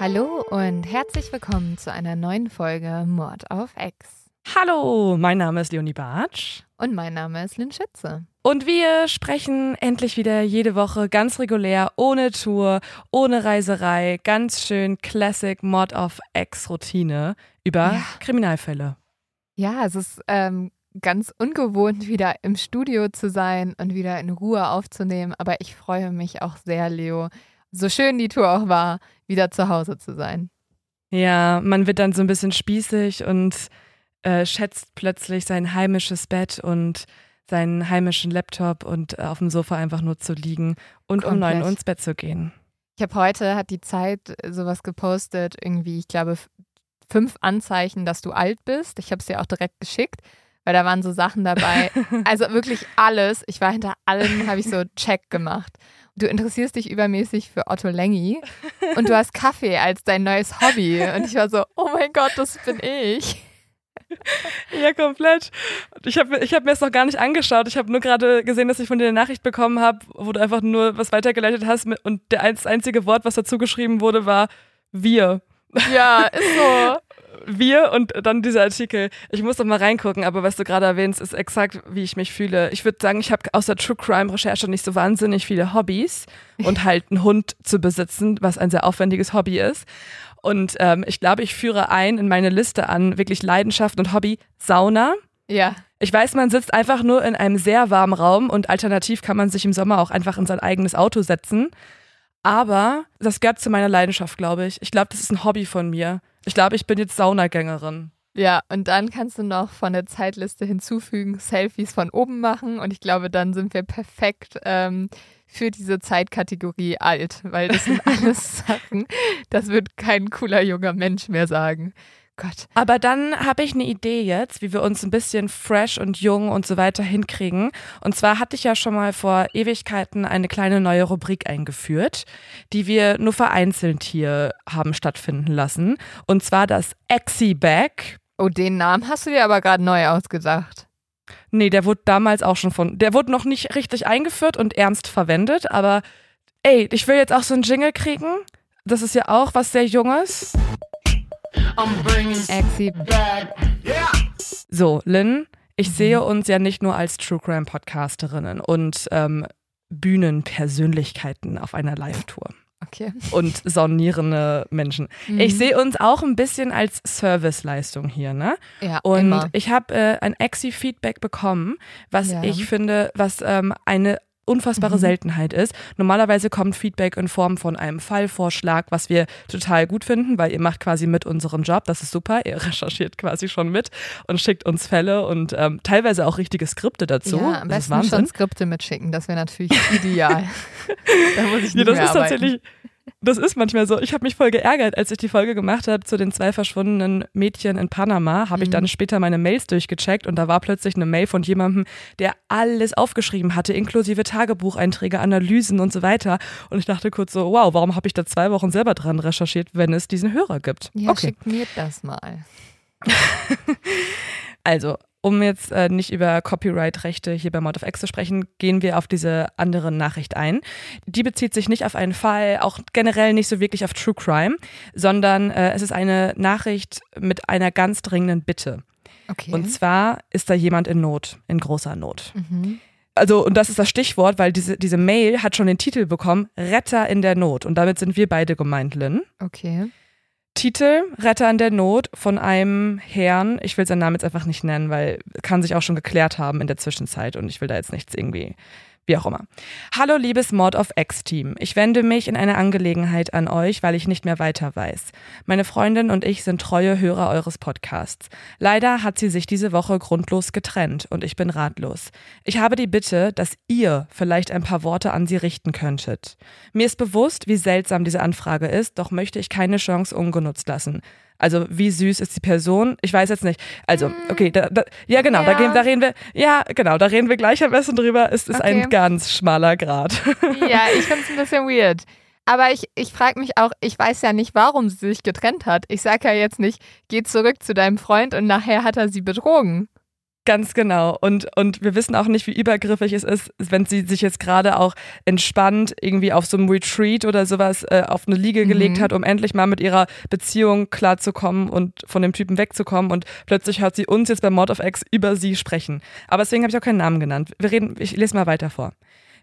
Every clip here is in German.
Hallo und herzlich willkommen zu einer neuen Folge Mord auf Ex. Hallo, mein Name ist Leonie Bartsch. Und mein Name ist Lynn Schütze. Und wir sprechen endlich wieder jede Woche ganz regulär, ohne Tour, ohne Reiserei, ganz schön Classic Mod of Ex-Routine über ja. Kriminalfälle. Ja, es ist ähm, ganz ungewohnt, wieder im Studio zu sein und wieder in Ruhe aufzunehmen. Aber ich freue mich auch sehr, Leo, so schön die Tour auch war, wieder zu Hause zu sein. Ja, man wird dann so ein bisschen spießig und äh, schätzt plötzlich sein heimisches Bett und seinen heimischen Laptop und äh, auf dem Sofa einfach nur zu liegen und Komplett. um neun Uhr ins Bett zu gehen. Ich habe heute, hat die Zeit sowas gepostet, irgendwie, ich glaube, fünf Anzeichen, dass du alt bist. Ich habe es dir auch direkt geschickt, weil da waren so Sachen dabei. Also wirklich alles. Ich war hinter allem, habe ich so Check gemacht. Du interessierst dich übermäßig für Otto Lengi und du hast Kaffee als dein neues Hobby. Und ich war so, oh mein Gott, das bin ich. Ja, komplett. Ich habe ich hab mir das noch gar nicht angeschaut. Ich habe nur gerade gesehen, dass ich von dir eine Nachricht bekommen habe, wo du einfach nur was weitergeleitet hast und das einzige Wort, was dazu geschrieben wurde, war wir. Ja, ist so. Wir und dann dieser Artikel. Ich muss doch mal reingucken, aber was du gerade erwähnst, ist exakt, wie ich mich fühle. Ich würde sagen, ich habe außer True Crime Recherche nicht so wahnsinnig viele Hobbys und halt einen Hund zu besitzen, was ein sehr aufwendiges Hobby ist. Und ähm, ich glaube, ich führe ein in meine Liste an wirklich Leidenschaft und Hobby Sauna. Ja. Ich weiß, man sitzt einfach nur in einem sehr warmen Raum und alternativ kann man sich im Sommer auch einfach in sein eigenes Auto setzen. Aber das gehört zu meiner Leidenschaft, glaube ich. Ich glaube, das ist ein Hobby von mir. Ich glaube, ich bin jetzt Saunagängerin. Ja, und dann kannst du noch von der Zeitliste hinzufügen, Selfies von oben machen. Und ich glaube, dann sind wir perfekt ähm, für diese Zeitkategorie alt, weil das sind alles Sachen, das wird kein cooler junger Mensch mehr sagen. Gott. Aber dann habe ich eine Idee jetzt, wie wir uns ein bisschen fresh und jung und so weiter hinkriegen. Und zwar hatte ich ja schon mal vor Ewigkeiten eine kleine neue Rubrik eingeführt, die wir nur vereinzelt hier haben stattfinden lassen. Und zwar das Exi-Bag. Oh, den Namen hast du dir aber gerade neu ausgedacht. Nee, der wurde damals auch schon von, der wurde noch nicht richtig eingeführt und ernst verwendet, aber ey, ich will jetzt auch so einen Jingle kriegen. Das ist ja auch was sehr Junges. So, Lynn, ich mhm. sehe uns ja nicht nur als True Crime Podcasterinnen und ähm, Bühnenpersönlichkeiten auf einer Live-Tour. Okay. Und sonierende Menschen. Mhm. Ich sehe uns auch ein bisschen als Serviceleistung hier, ne? Ja. Und immer. ich habe äh, ein Exi-Feedback bekommen, was ja. ich finde, was ähm, eine unfassbare mhm. Seltenheit ist. Normalerweise kommt Feedback in Form von einem Fallvorschlag, was wir total gut finden, weil ihr macht quasi mit unserem Job. Das ist super. Ihr recherchiert quasi schon mit und schickt uns Fälle und ähm, teilweise auch richtige Skripte dazu. Ja, am das besten schon Skripte mitschicken. Das wäre natürlich ideal. da muss ich nicht ja, das ist arbeiten. tatsächlich das ist manchmal so. Ich habe mich voll geärgert, als ich die Folge gemacht habe zu den zwei verschwundenen Mädchen in Panama, habe mhm. ich dann später meine Mails durchgecheckt und da war plötzlich eine Mail von jemandem, der alles aufgeschrieben hatte, inklusive Tagebucheinträge, Analysen und so weiter. Und ich dachte kurz so, wow, warum habe ich da zwei Wochen selber dran recherchiert, wenn es diesen Hörer gibt? Ja, okay. schickt mir das mal. also, um jetzt äh, nicht über Copyright-Rechte hier bei Mod of X zu sprechen, gehen wir auf diese andere Nachricht ein. Die bezieht sich nicht auf einen Fall, auch generell nicht so wirklich auf True Crime, sondern äh, es ist eine Nachricht mit einer ganz dringenden Bitte. Okay. Und zwar ist da jemand in Not, in großer Not. Mhm. Also, und das ist das Stichwort, weil diese, diese Mail hat schon den Titel bekommen, Retter in der Not. Und damit sind wir beide gemeint, Lynn. Okay. Titel Retter in der Not von einem Herrn. Ich will seinen Namen jetzt einfach nicht nennen, weil kann sich auch schon geklärt haben in der Zwischenzeit und ich will da jetzt nichts irgendwie wie auch immer. Hallo liebes Mord of X-Team. Ich wende mich in einer Angelegenheit an euch, weil ich nicht mehr weiter weiß. Meine Freundin und ich sind treue Hörer eures Podcasts. Leider hat sie sich diese Woche grundlos getrennt und ich bin ratlos. Ich habe die Bitte, dass ihr vielleicht ein paar Worte an sie richten könntet. Mir ist bewusst, wie seltsam diese Anfrage ist, doch möchte ich keine Chance ungenutzt lassen. Also wie süß ist die Person? Ich weiß jetzt nicht. Also, hm. okay, da, da, ja genau, ja. Da, gehen, da reden wir, ja genau, da reden wir gleich am besten drüber. Es ist okay. ein ganz schmaler Grad. Ja, ich finde es ein bisschen weird. Aber ich, ich frage mich auch, ich weiß ja nicht, warum sie sich getrennt hat. Ich sage ja jetzt nicht, geh zurück zu deinem Freund und nachher hat er sie betrogen. Ganz genau. Und, und wir wissen auch nicht, wie übergriffig es ist, wenn sie sich jetzt gerade auch entspannt irgendwie auf so einem Retreat oder sowas äh, auf eine Liege mhm. gelegt hat, um endlich mal mit ihrer Beziehung klarzukommen und von dem Typen wegzukommen. Und plötzlich hört sie uns jetzt bei Mod of X über sie sprechen. Aber deswegen habe ich auch keinen Namen genannt. Wir reden, ich lese mal weiter vor.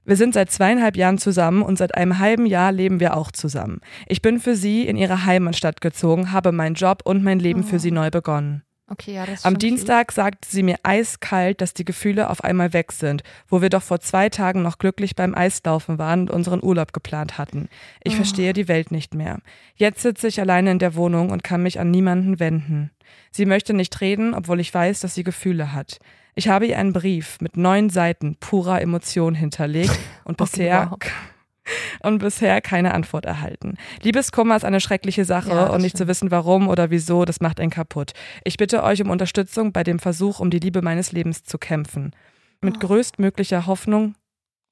Wir sind seit zweieinhalb Jahren zusammen und seit einem halben Jahr leben wir auch zusammen. Ich bin für sie in ihre Heimatstadt gezogen, habe meinen Job und mein Leben oh. für sie neu begonnen. Okay, ja, das Am Dienstag viel. sagte sie mir eiskalt, dass die Gefühle auf einmal weg sind, wo wir doch vor zwei Tagen noch glücklich beim Eislaufen waren und unseren Urlaub geplant hatten. Ich oh. verstehe die Welt nicht mehr. Jetzt sitze ich alleine in der Wohnung und kann mich an niemanden wenden. Sie möchte nicht reden, obwohl ich weiß, dass sie Gefühle hat. Ich habe ihr einen Brief mit neun Seiten purer Emotion hinterlegt und bisher okay, wow. Und bisher keine Antwort erhalten. Liebeskummer ist eine schreckliche Sache ja, und nicht stimmt. zu wissen, warum oder wieso, das macht einen kaputt. Ich bitte euch um Unterstützung bei dem Versuch, um die Liebe meines Lebens zu kämpfen. Mit oh. größtmöglicher Hoffnung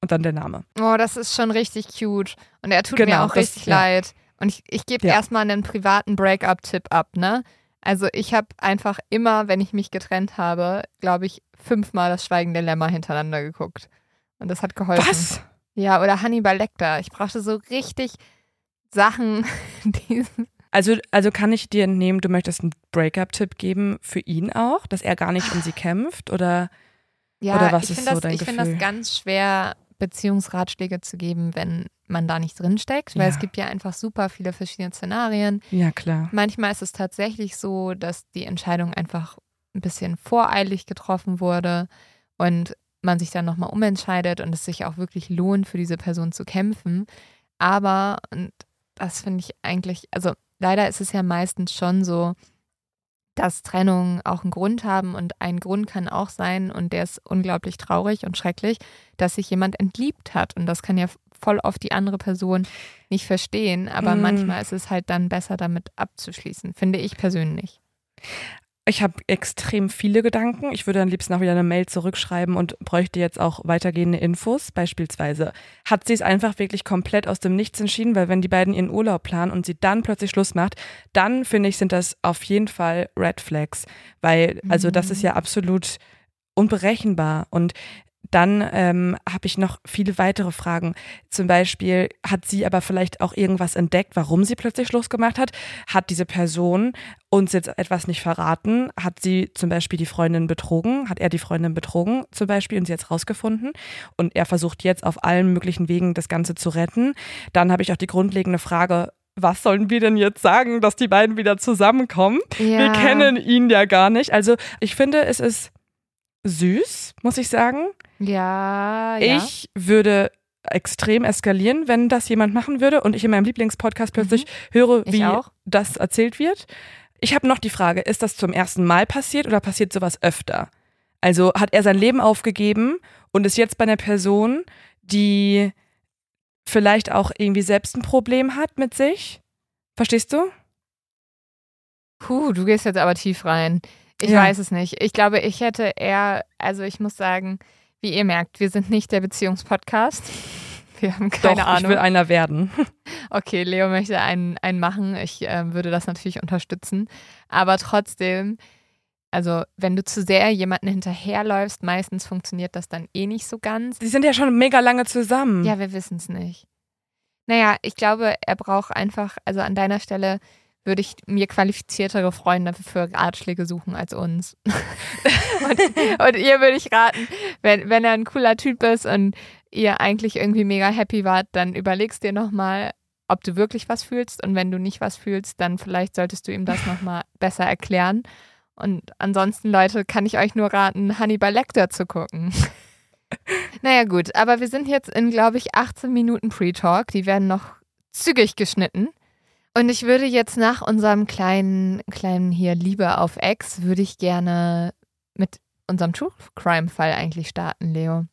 und dann der Name. Oh, das ist schon richtig cute. Und er tut genau, mir auch das, richtig ja. leid. Und ich, ich gebe ja. erstmal einen privaten Breakup-Tipp ab, ne? Also ich habe einfach immer, wenn ich mich getrennt habe, glaube ich, fünfmal das Schweigende Lämmer hintereinander geguckt. Und das hat geholfen. Was? Ja, oder Hannibal Lecter. Ich brauchte so richtig Sachen, die. Also, also kann ich dir entnehmen, du möchtest einen Breakup-Tipp geben für ihn auch, dass er gar nicht um sie kämpft? Oder, ja, oder was ist so das, dein ich Gefühl? Ich finde das ganz schwer, Beziehungsratschläge zu geben, wenn man da nicht drinsteckt, weil ja. es gibt ja einfach super viele verschiedene Szenarien. Ja, klar. Manchmal ist es tatsächlich so, dass die Entscheidung einfach ein bisschen voreilig getroffen wurde und man sich dann nochmal umentscheidet und es sich auch wirklich lohnt, für diese Person zu kämpfen. Aber, und das finde ich eigentlich, also leider ist es ja meistens schon so, dass Trennungen auch einen Grund haben und ein Grund kann auch sein, und der ist unglaublich traurig und schrecklich, dass sich jemand entliebt hat. Und das kann ja voll oft die andere Person nicht verstehen, aber mm. manchmal ist es halt dann besser, damit abzuschließen, finde ich persönlich. Ich habe extrem viele Gedanken. Ich würde am liebsten auch wieder eine Mail zurückschreiben und bräuchte jetzt auch weitergehende Infos. Beispielsweise hat sie es einfach wirklich komplett aus dem Nichts entschieden, weil wenn die beiden ihren Urlaub planen und sie dann plötzlich Schluss macht, dann finde ich, sind das auf jeden Fall Red Flags, weil also das ist ja mhm. absolut unberechenbar und dann ähm, habe ich noch viele weitere Fragen. Zum Beispiel hat sie aber vielleicht auch irgendwas entdeckt, warum sie plötzlich Schluss gemacht hat. Hat diese Person uns jetzt etwas nicht verraten? Hat sie zum Beispiel die Freundin betrogen? Hat er die Freundin betrogen zum Beispiel und sie jetzt rausgefunden? Und er versucht jetzt auf allen möglichen Wegen das Ganze zu retten. Dann habe ich auch die grundlegende Frage, was sollen wir denn jetzt sagen, dass die beiden wieder zusammenkommen? Ja. Wir kennen ihn ja gar nicht. Also ich finde, es ist süß, muss ich sagen. Ja, ja. Ich würde extrem eskalieren, wenn das jemand machen würde und ich in meinem Lieblingspodcast plötzlich mhm. höre, wie das erzählt wird. Ich habe noch die Frage, ist das zum ersten Mal passiert oder passiert sowas öfter? Also hat er sein Leben aufgegeben und ist jetzt bei einer Person, die vielleicht auch irgendwie selbst ein Problem hat mit sich? Verstehst du? Puh, du gehst jetzt aber tief rein. Ich ja. weiß es nicht. Ich glaube, ich hätte eher, also ich muss sagen, wie ihr merkt, wir sind nicht der Beziehungspodcast. Wir haben keine Doch, Ahnung. Ich will einer werden. Okay, Leo möchte einen, einen machen. Ich äh, würde das natürlich unterstützen. Aber trotzdem, also wenn du zu sehr jemanden hinterherläufst, meistens funktioniert das dann eh nicht so ganz. Die sind ja schon mega lange zusammen. Ja, wir wissen es nicht. Naja, ich glaube, er braucht einfach, also an deiner Stelle würde ich mir qualifiziertere Freunde für Ratschläge suchen als uns. und, und, ihr würde ich raten, wenn, wenn er ein cooler Typ ist und ihr eigentlich irgendwie mega happy wart, dann überlegst dir nochmal, ob du wirklich was fühlst. Und wenn du nicht was fühlst, dann vielleicht solltest du ihm das nochmal besser erklären. Und ansonsten, Leute, kann ich euch nur raten, Hannibal Lecter zu gucken. naja, gut, aber wir sind jetzt in, glaube ich, 18 Minuten Pre-Talk. Die werden noch zügig geschnitten. Und ich würde jetzt nach unserem kleinen, kleinen hier Liebe auf Ex, würde ich gerne mit unserem True Crime Fall eigentlich starten, Leo.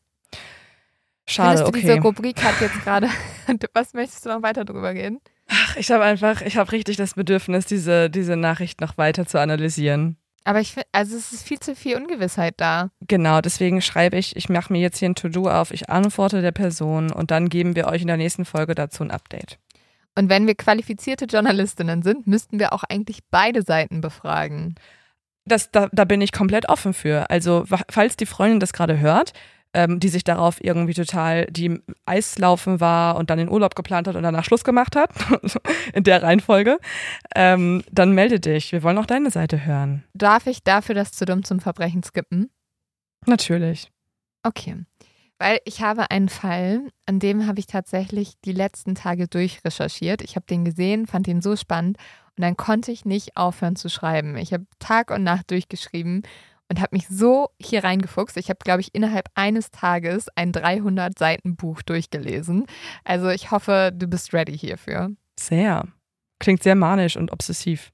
Schade, Findest du, okay. Diese Rubrik hat jetzt gerade. Was möchtest du noch weiter drüber gehen? Ach, ich habe einfach, ich habe richtig das Bedürfnis, diese, diese Nachricht noch weiter zu analysieren. Aber ich finde, also es ist viel zu viel Ungewissheit da. Genau, deswegen schreibe ich, ich mache mir jetzt hier ein To-Do auf, ich antworte der Person und dann geben wir euch in der nächsten Folge dazu ein Update. Und wenn wir qualifizierte Journalistinnen sind, müssten wir auch eigentlich beide Seiten befragen. Das, da, da bin ich komplett offen für. Also, falls die Freundin das gerade hört, ähm, die sich darauf irgendwie total, die Eislaufen war und dann den Urlaub geplant hat und danach Schluss gemacht hat, in der Reihenfolge, ähm, dann melde dich. Wir wollen auch deine Seite hören. Darf ich dafür das zu dumm zum Verbrechen skippen? Natürlich. Okay. Weil ich habe einen Fall, an dem habe ich tatsächlich die letzten Tage durchrecherchiert. Ich habe den gesehen, fand ihn so spannend und dann konnte ich nicht aufhören zu schreiben. Ich habe Tag und Nacht durchgeschrieben und habe mich so hier reingefuchst. Ich habe, glaube ich, innerhalb eines Tages ein 300 Seiten Buch durchgelesen. Also ich hoffe, du bist ready hierfür. Sehr. Klingt sehr manisch und obsessiv.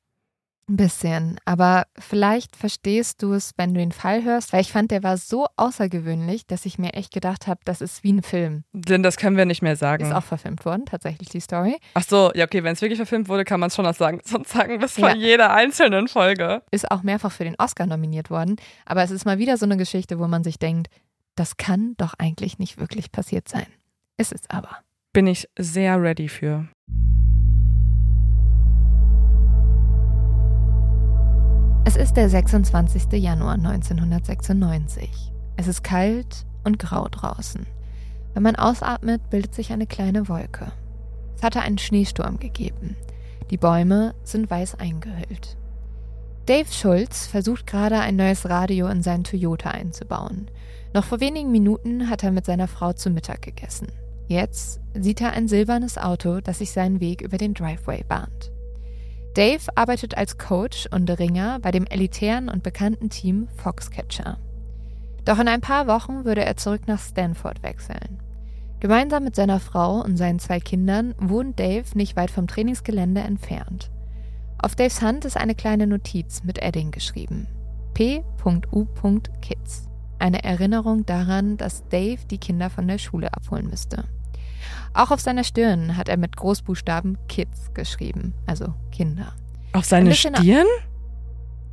Ein bisschen, aber vielleicht verstehst du es, wenn du den Fall hörst, weil ich fand, der war so außergewöhnlich, dass ich mir echt gedacht habe, das ist wie ein Film. Denn das können wir nicht mehr sagen. Ist auch verfilmt worden, tatsächlich die Story. Ach so, ja, okay, wenn es wirklich verfilmt wurde, kann man es schon noch sagen. Sonst sagen wir es von ja. jeder einzelnen Folge. Ist auch mehrfach für den Oscar nominiert worden, aber es ist mal wieder so eine Geschichte, wo man sich denkt, das kann doch eigentlich nicht wirklich passiert sein. Ist es aber. Bin ich sehr ready für. Es ist der 26. Januar 1996. Es ist kalt und grau draußen. Wenn man ausatmet, bildet sich eine kleine Wolke. Es hatte einen Schneesturm gegeben. Die Bäume sind weiß eingehüllt. Dave Schulz versucht gerade ein neues Radio in seinen Toyota einzubauen. Noch vor wenigen Minuten hat er mit seiner Frau zu Mittag gegessen. Jetzt sieht er ein silbernes Auto, das sich seinen Weg über den Driveway bahnt. Dave arbeitet als Coach und Ringer bei dem elitären und bekannten Team Foxcatcher. Doch in ein paar Wochen würde er zurück nach Stanford wechseln. Gemeinsam mit seiner Frau und seinen zwei Kindern wohnt Dave nicht weit vom Trainingsgelände entfernt. Auf Daves Hand ist eine kleine Notiz mit Edding geschrieben. P.U.Kids. Eine Erinnerung daran, dass Dave die Kinder von der Schule abholen müsste. Auch auf seiner Stirn hat er mit Großbuchstaben Kids geschrieben, also Kinder. Auf seine Stirn?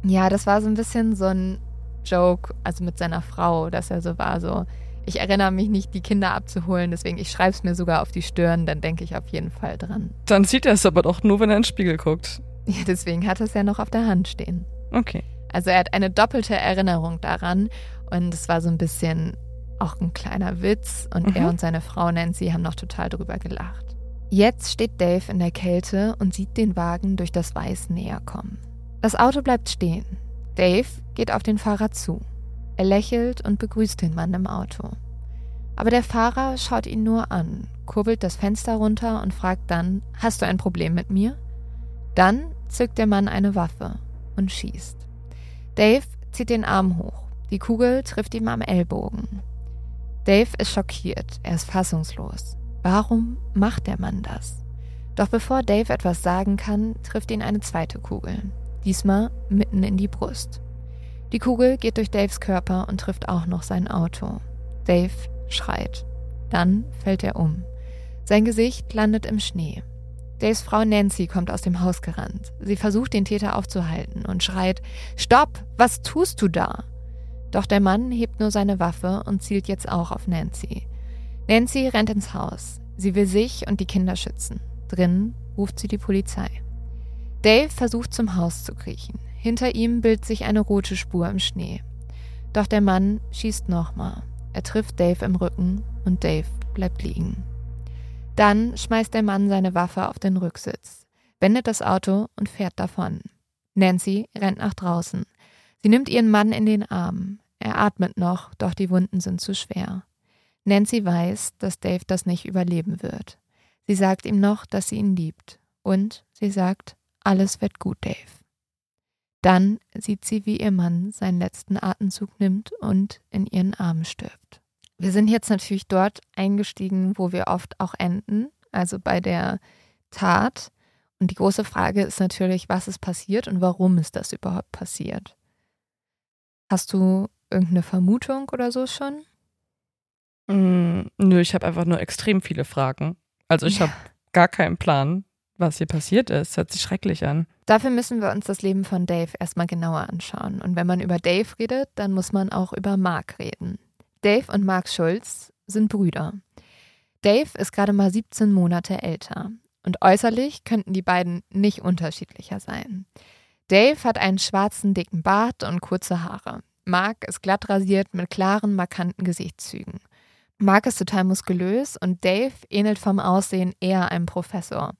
Ja, das war so ein bisschen so ein Joke, also mit seiner Frau, dass er so war, so, ich erinnere mich nicht, die Kinder abzuholen, deswegen ich schreibe es mir sogar auf die Stirn, dann denke ich auf jeden Fall dran. Dann sieht er es aber doch nur, wenn er in den Spiegel guckt. Ja, deswegen hat er es ja noch auf der Hand stehen. Okay. Also er hat eine doppelte Erinnerung daran und es war so ein bisschen auch ein kleiner Witz und mhm. er und seine Frau Nancy haben noch total drüber gelacht. Jetzt steht Dave in der Kälte und sieht den Wagen durch das Weiß näher kommen. Das Auto bleibt stehen. Dave geht auf den Fahrer zu. Er lächelt und begrüßt den Mann im Auto. Aber der Fahrer schaut ihn nur an, kurbelt das Fenster runter und fragt dann, hast du ein Problem mit mir? Dann zückt der Mann eine Waffe und schießt. Dave zieht den Arm hoch. Die Kugel trifft ihm am Ellbogen. Dave ist schockiert, er ist fassungslos. Warum macht der Mann das? Doch bevor Dave etwas sagen kann, trifft ihn eine zweite Kugel, diesmal mitten in die Brust. Die Kugel geht durch Daves Körper und trifft auch noch sein Auto. Dave schreit. Dann fällt er um. Sein Gesicht landet im Schnee. Daves Frau Nancy kommt aus dem Haus gerannt. Sie versucht, den Täter aufzuhalten und schreit: Stopp! Was tust du da? Doch der Mann hebt nur seine Waffe und zielt jetzt auch auf Nancy. Nancy rennt ins Haus. Sie will sich und die Kinder schützen. Drinnen ruft sie die Polizei. Dave versucht zum Haus zu kriechen. Hinter ihm bildet sich eine rote Spur im Schnee. Doch der Mann schießt nochmal. Er trifft Dave im Rücken und Dave bleibt liegen. Dann schmeißt der Mann seine Waffe auf den Rücksitz, wendet das Auto und fährt davon. Nancy rennt nach draußen. Sie nimmt ihren Mann in den Arm. Er atmet noch, doch die Wunden sind zu schwer. Nancy weiß, dass Dave das nicht überleben wird. Sie sagt ihm noch, dass sie ihn liebt. Und sie sagt, alles wird gut, Dave. Dann sieht sie, wie ihr Mann seinen letzten Atemzug nimmt und in ihren Armen stirbt. Wir sind jetzt natürlich dort eingestiegen, wo wir oft auch enden, also bei der Tat. Und die große Frage ist natürlich, was ist passiert und warum ist das überhaupt passiert? Hast du irgendeine Vermutung oder so schon? Mm, nö, ich habe einfach nur extrem viele Fragen. Also ich ja. habe gar keinen Plan, was hier passiert ist. Hört sich schrecklich an. Dafür müssen wir uns das Leben von Dave erstmal genauer anschauen. Und wenn man über Dave redet, dann muss man auch über Mark reden. Dave und Mark Schulz sind Brüder. Dave ist gerade mal 17 Monate älter. Und äußerlich könnten die beiden nicht unterschiedlicher sein. Dave hat einen schwarzen, dicken Bart und kurze Haare. Mark ist glatt rasiert mit klaren, markanten Gesichtszügen. Mark ist total muskulös und Dave ähnelt vom Aussehen eher einem Professor.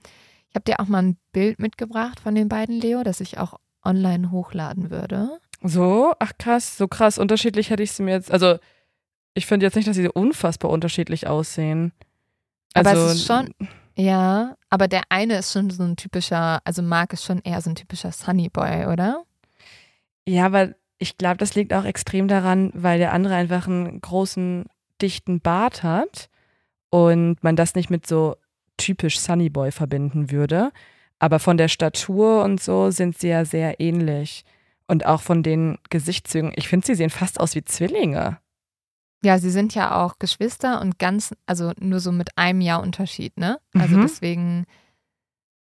Ich habe dir auch mal ein Bild mitgebracht von den beiden, Leo, das ich auch online hochladen würde. So, ach krass, so krass unterschiedlich hätte ich sie mir jetzt. Also, ich finde jetzt nicht, dass sie unfassbar unterschiedlich aussehen. Also, aber es Also, ist schon, ja, aber der eine ist schon so ein typischer, also Mark ist schon eher so ein typischer Sunny Boy, oder? Ja, aber ich glaube, das liegt auch extrem daran, weil der andere einfach einen großen, dichten Bart hat und man das nicht mit so typisch Sunny Boy verbinden würde. Aber von der Statur und so sind sie ja sehr ähnlich. Und auch von den Gesichtszügen. Ich finde, sie sehen fast aus wie Zwillinge. Ja, sie sind ja auch Geschwister und ganz, also nur so mit einem Jahr Unterschied, ne? Also Mhm. deswegen,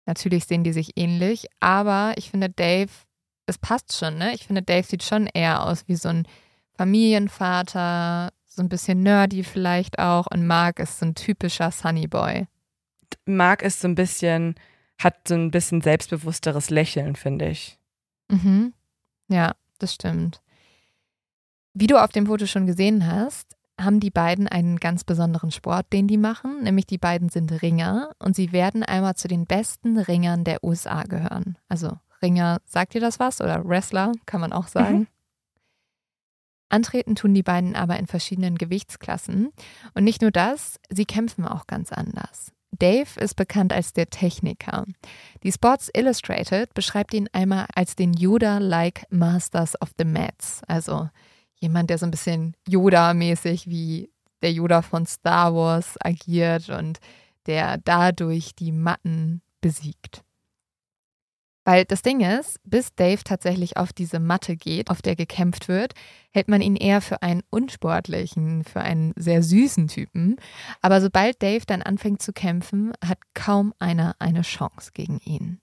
natürlich sehen die sich ähnlich, aber ich finde Dave, es passt schon, ne? Ich finde Dave sieht schon eher aus wie so ein Familienvater, so ein bisschen nerdy vielleicht auch und Mark ist so ein typischer Sunny Boy. Mark ist so ein bisschen, hat so ein bisschen selbstbewussteres Lächeln, finde ich. Mhm. Ja, das stimmt. Wie du auf dem Foto schon gesehen hast, haben die beiden einen ganz besonderen Sport, den die machen, nämlich die beiden sind Ringer und sie werden einmal zu den besten Ringern der USA gehören. Also Ringer, sagt dir das was? Oder Wrestler, kann man auch sagen. Antreten tun die beiden aber in verschiedenen Gewichtsklassen. Und nicht nur das, sie kämpfen auch ganz anders. Dave ist bekannt als der Techniker. Die Sports Illustrated beschreibt ihn einmal als den Yoda-like Masters of the Mats. Also jemand, der so ein bisschen Yoda-mäßig wie der Yoda von Star Wars agiert und der dadurch die Matten besiegt. Weil das Ding ist, bis Dave tatsächlich auf diese Matte geht, auf der gekämpft wird, hält man ihn eher für einen unsportlichen, für einen sehr süßen Typen. Aber sobald Dave dann anfängt zu kämpfen, hat kaum einer eine Chance gegen ihn.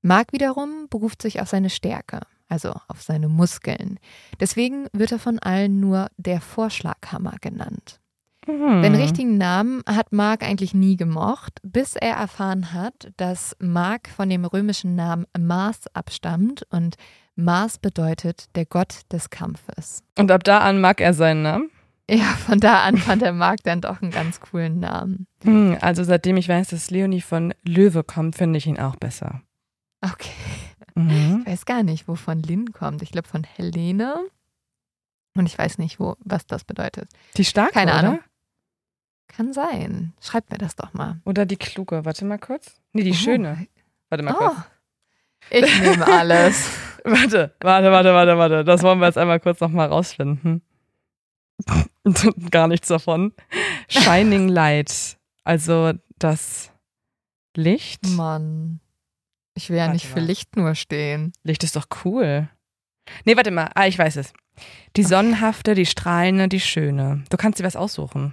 Mark wiederum beruft sich auf seine Stärke, also auf seine Muskeln. Deswegen wird er von allen nur der Vorschlaghammer genannt. Hm. Den richtigen Namen hat Mark eigentlich nie gemocht, bis er erfahren hat, dass Mark von dem römischen Namen Mars abstammt und Mars bedeutet der Gott des Kampfes. Und ab da an mag er seinen Namen. Ja, von da an fand der Mark dann doch einen ganz coolen Namen. Hm, also seitdem ich weiß, dass Leonie von Löwe kommt, finde ich ihn auch besser. Okay. Mhm. Ich weiß gar nicht, wovon Lynn kommt. Ich glaube von Helene. Und ich weiß nicht, wo, was das bedeutet. Die starke, Keine oder? Ahnung. Kann sein. Schreibt mir das doch mal. Oder die kluge. Warte mal kurz. Nee, die Oh. schöne. Warte mal Oh, kurz. ich nehme alles. Warte, warte, warte, warte, warte. Das wollen wir jetzt einmal kurz nochmal rausfinden. Gar nichts davon. Shining Light. Also das Licht. Mann. Ich will ja Warte nicht für mal. Licht nur stehen. Licht ist doch cool. Nee, warte mal. Ah, ich weiß es. Die sonnenhafte, die strahlende, die schöne. Du kannst dir was aussuchen.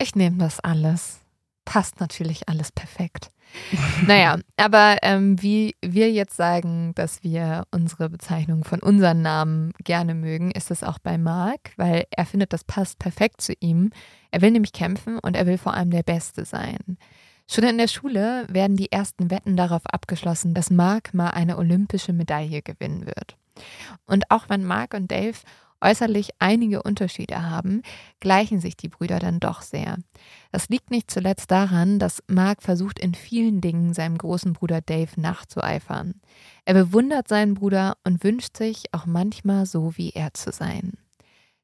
Ich nehme das alles. Passt natürlich alles perfekt. naja, aber ähm, wie wir jetzt sagen, dass wir unsere Bezeichnung von unseren Namen gerne mögen, ist es auch bei Mark, weil er findet, das passt perfekt zu ihm. Er will nämlich kämpfen und er will vor allem der Beste sein. Schon in der Schule werden die ersten Wetten darauf abgeschlossen, dass Mark mal eine olympische Medaille gewinnen wird. Und auch wenn Mark und Dave äußerlich einige Unterschiede haben, gleichen sich die Brüder dann doch sehr. Das liegt nicht zuletzt daran, dass Mark versucht, in vielen Dingen seinem großen Bruder Dave nachzueifern. Er bewundert seinen Bruder und wünscht sich auch manchmal so wie er zu sein.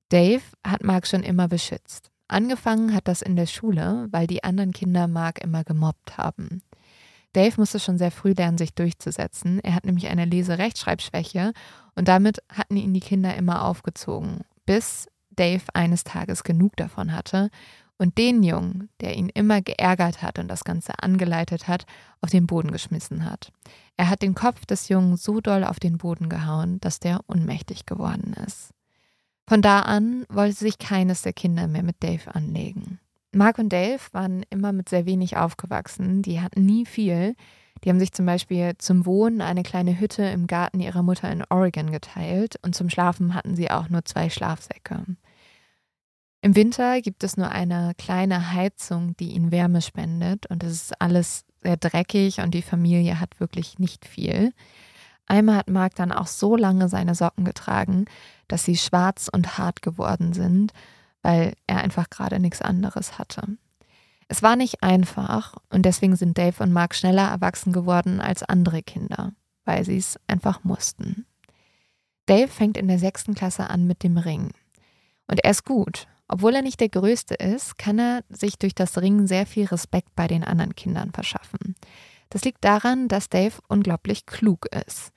Dave hat Mark schon immer beschützt. Angefangen hat das in der Schule, weil die anderen Kinder Mark immer gemobbt haben. Dave musste schon sehr früh lernen, sich durchzusetzen. Er hat nämlich eine Lese-Rechtschreibschwäche und damit hatten ihn die Kinder immer aufgezogen, bis Dave eines Tages genug davon hatte und den Jungen, der ihn immer geärgert hat und das Ganze angeleitet hat, auf den Boden geschmissen hat. Er hat den Kopf des Jungen so doll auf den Boden gehauen, dass der ohnmächtig geworden ist. Von da an wollte sich keines der Kinder mehr mit Dave anlegen. Mark und Dave waren immer mit sehr wenig aufgewachsen, die hatten nie viel. Die haben sich zum Beispiel zum Wohnen eine kleine Hütte im Garten ihrer Mutter in Oregon geteilt und zum Schlafen hatten sie auch nur zwei Schlafsäcke. Im Winter gibt es nur eine kleine Heizung, die ihnen Wärme spendet und es ist alles sehr dreckig und die Familie hat wirklich nicht viel. Einmal hat Mark dann auch so lange seine Socken getragen, dass sie schwarz und hart geworden sind, weil er einfach gerade nichts anderes hatte. Es war nicht einfach und deswegen sind Dave und Mark schneller erwachsen geworden als andere Kinder, weil sie es einfach mussten. Dave fängt in der sechsten Klasse an mit dem Ring. Und er ist gut. Obwohl er nicht der Größte ist, kann er sich durch das Ringen sehr viel Respekt bei den anderen Kindern verschaffen. Das liegt daran, dass Dave unglaublich klug ist.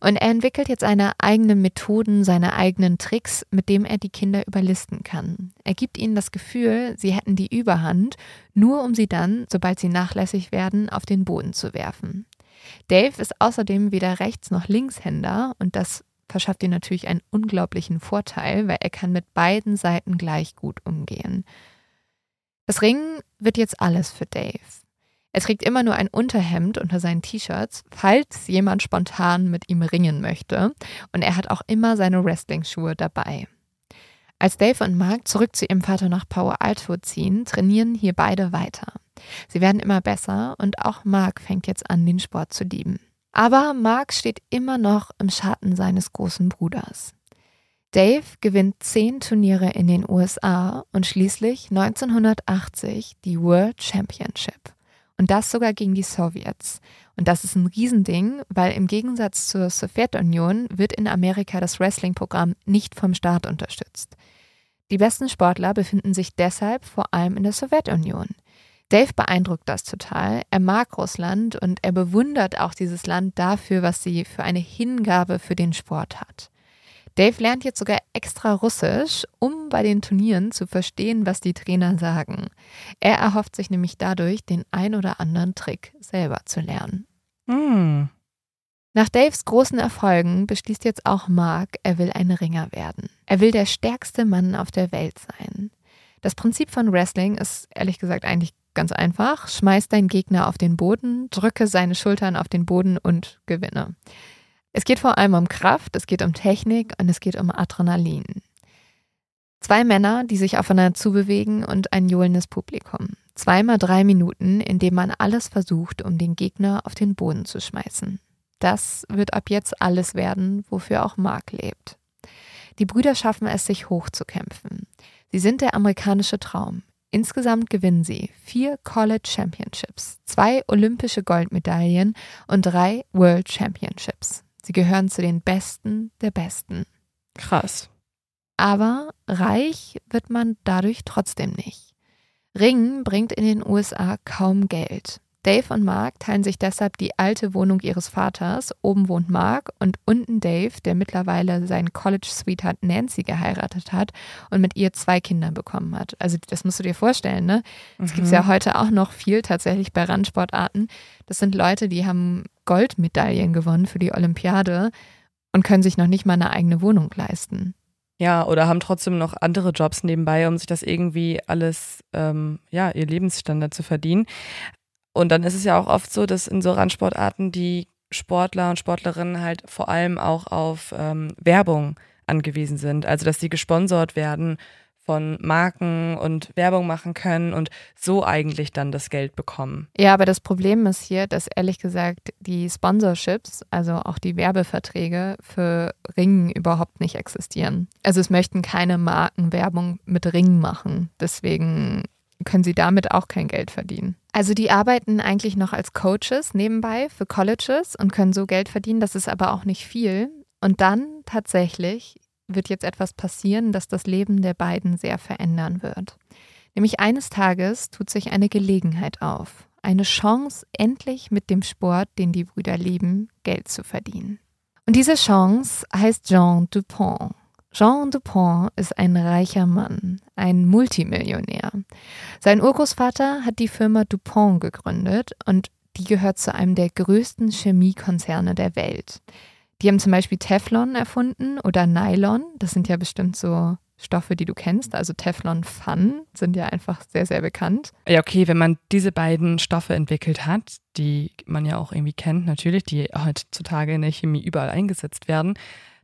Und er entwickelt jetzt seine eigenen Methoden, seine eigenen Tricks, mit dem er die Kinder überlisten kann. Er gibt ihnen das Gefühl, sie hätten die Überhand, nur um sie dann, sobald sie nachlässig werden, auf den Boden zu werfen. Dave ist außerdem weder Rechts- noch Linkshänder und das verschafft ihm natürlich einen unglaublichen Vorteil, weil er kann mit beiden Seiten gleich gut umgehen. Das Ringen wird jetzt alles für Dave. Er trägt immer nur ein Unterhemd unter seinen T-Shirts, falls jemand spontan mit ihm ringen möchte. Und er hat auch immer seine Wrestling-Schuhe dabei. Als Dave und Mark zurück zu ihrem Vater nach Palo Alto ziehen, trainieren hier beide weiter. Sie werden immer besser und auch Mark fängt jetzt an, den Sport zu lieben. Aber Mark steht immer noch im Schatten seines großen Bruders. Dave gewinnt zehn Turniere in den USA und schließlich 1980 die World Championship. Und das sogar gegen die Sowjets. Und das ist ein Riesending, weil im Gegensatz zur Sowjetunion wird in Amerika das Wrestling-Programm nicht vom Staat unterstützt. Die besten Sportler befinden sich deshalb vor allem in der Sowjetunion. Dave beeindruckt das total. Er mag Russland und er bewundert auch dieses Land dafür, was sie für eine Hingabe für den Sport hat. Dave lernt jetzt sogar extra Russisch, um bei den Turnieren zu verstehen, was die Trainer sagen. Er erhofft sich nämlich dadurch, den ein oder anderen Trick selber zu lernen. Mm. Nach Daves großen Erfolgen beschließt jetzt auch Mark, er will ein Ringer werden. Er will der stärkste Mann auf der Welt sein. Das Prinzip von Wrestling ist ehrlich gesagt eigentlich ganz einfach. Schmeiß deinen Gegner auf den Boden, drücke seine Schultern auf den Boden und gewinne. Es geht vor allem um Kraft, es geht um Technik und es geht um Adrenalin. Zwei Männer, die sich aufeinander zubewegen und ein johlendes Publikum. Zweimal drei Minuten, in dem man alles versucht, um den Gegner auf den Boden zu schmeißen. Das wird ab jetzt alles werden, wofür auch Mark lebt. Die Brüder schaffen es, sich hochzukämpfen. Sie sind der amerikanische Traum. Insgesamt gewinnen sie vier College Championships, zwei olympische Goldmedaillen und drei World Championships. Sie gehören zu den Besten der Besten. Krass. Aber reich wird man dadurch trotzdem nicht. Ringen bringt in den USA kaum Geld. Dave und Mark teilen sich deshalb die alte Wohnung ihres Vaters. Oben wohnt Mark und unten Dave, der mittlerweile seinen College-Sweetheart Nancy geheiratet hat und mit ihr zwei Kinder bekommen hat. Also das musst du dir vorstellen, ne? Das mhm. gibt es ja heute auch noch viel tatsächlich bei Randsportarten. Das sind Leute, die haben Goldmedaillen gewonnen für die Olympiade und können sich noch nicht mal eine eigene Wohnung leisten. Ja, oder haben trotzdem noch andere Jobs nebenbei, um sich das irgendwie alles, ähm, ja, ihr Lebensstandard zu verdienen. Und dann ist es ja auch oft so, dass in so Randsportarten die Sportler und Sportlerinnen halt vor allem auch auf ähm, Werbung angewiesen sind. Also dass sie gesponsert werden von Marken und Werbung machen können und so eigentlich dann das Geld bekommen. Ja, aber das Problem ist hier, dass ehrlich gesagt die Sponsorships, also auch die Werbeverträge für Ringen überhaupt nicht existieren. Also es möchten keine Marken Werbung mit Ringen machen. Deswegen können sie damit auch kein Geld verdienen. Also die arbeiten eigentlich noch als Coaches nebenbei für Colleges und können so Geld verdienen. Das ist aber auch nicht viel. Und dann tatsächlich wird jetzt etwas passieren, das das Leben der beiden sehr verändern wird. Nämlich eines Tages tut sich eine Gelegenheit auf. Eine Chance, endlich mit dem Sport, den die Brüder lieben, Geld zu verdienen. Und diese Chance heißt Jean Dupont. Jean Dupont ist ein reicher Mann, ein Multimillionär. Sein Urgroßvater hat die Firma Dupont gegründet und die gehört zu einem der größten Chemiekonzerne der Welt. Die haben zum Beispiel Teflon erfunden oder Nylon. Das sind ja bestimmt so Stoffe, die du kennst. Also Teflon Fun sind ja einfach sehr, sehr bekannt. Ja, okay, wenn man diese beiden Stoffe entwickelt hat, die man ja auch irgendwie kennt, natürlich, die heutzutage in der Chemie überall eingesetzt werden,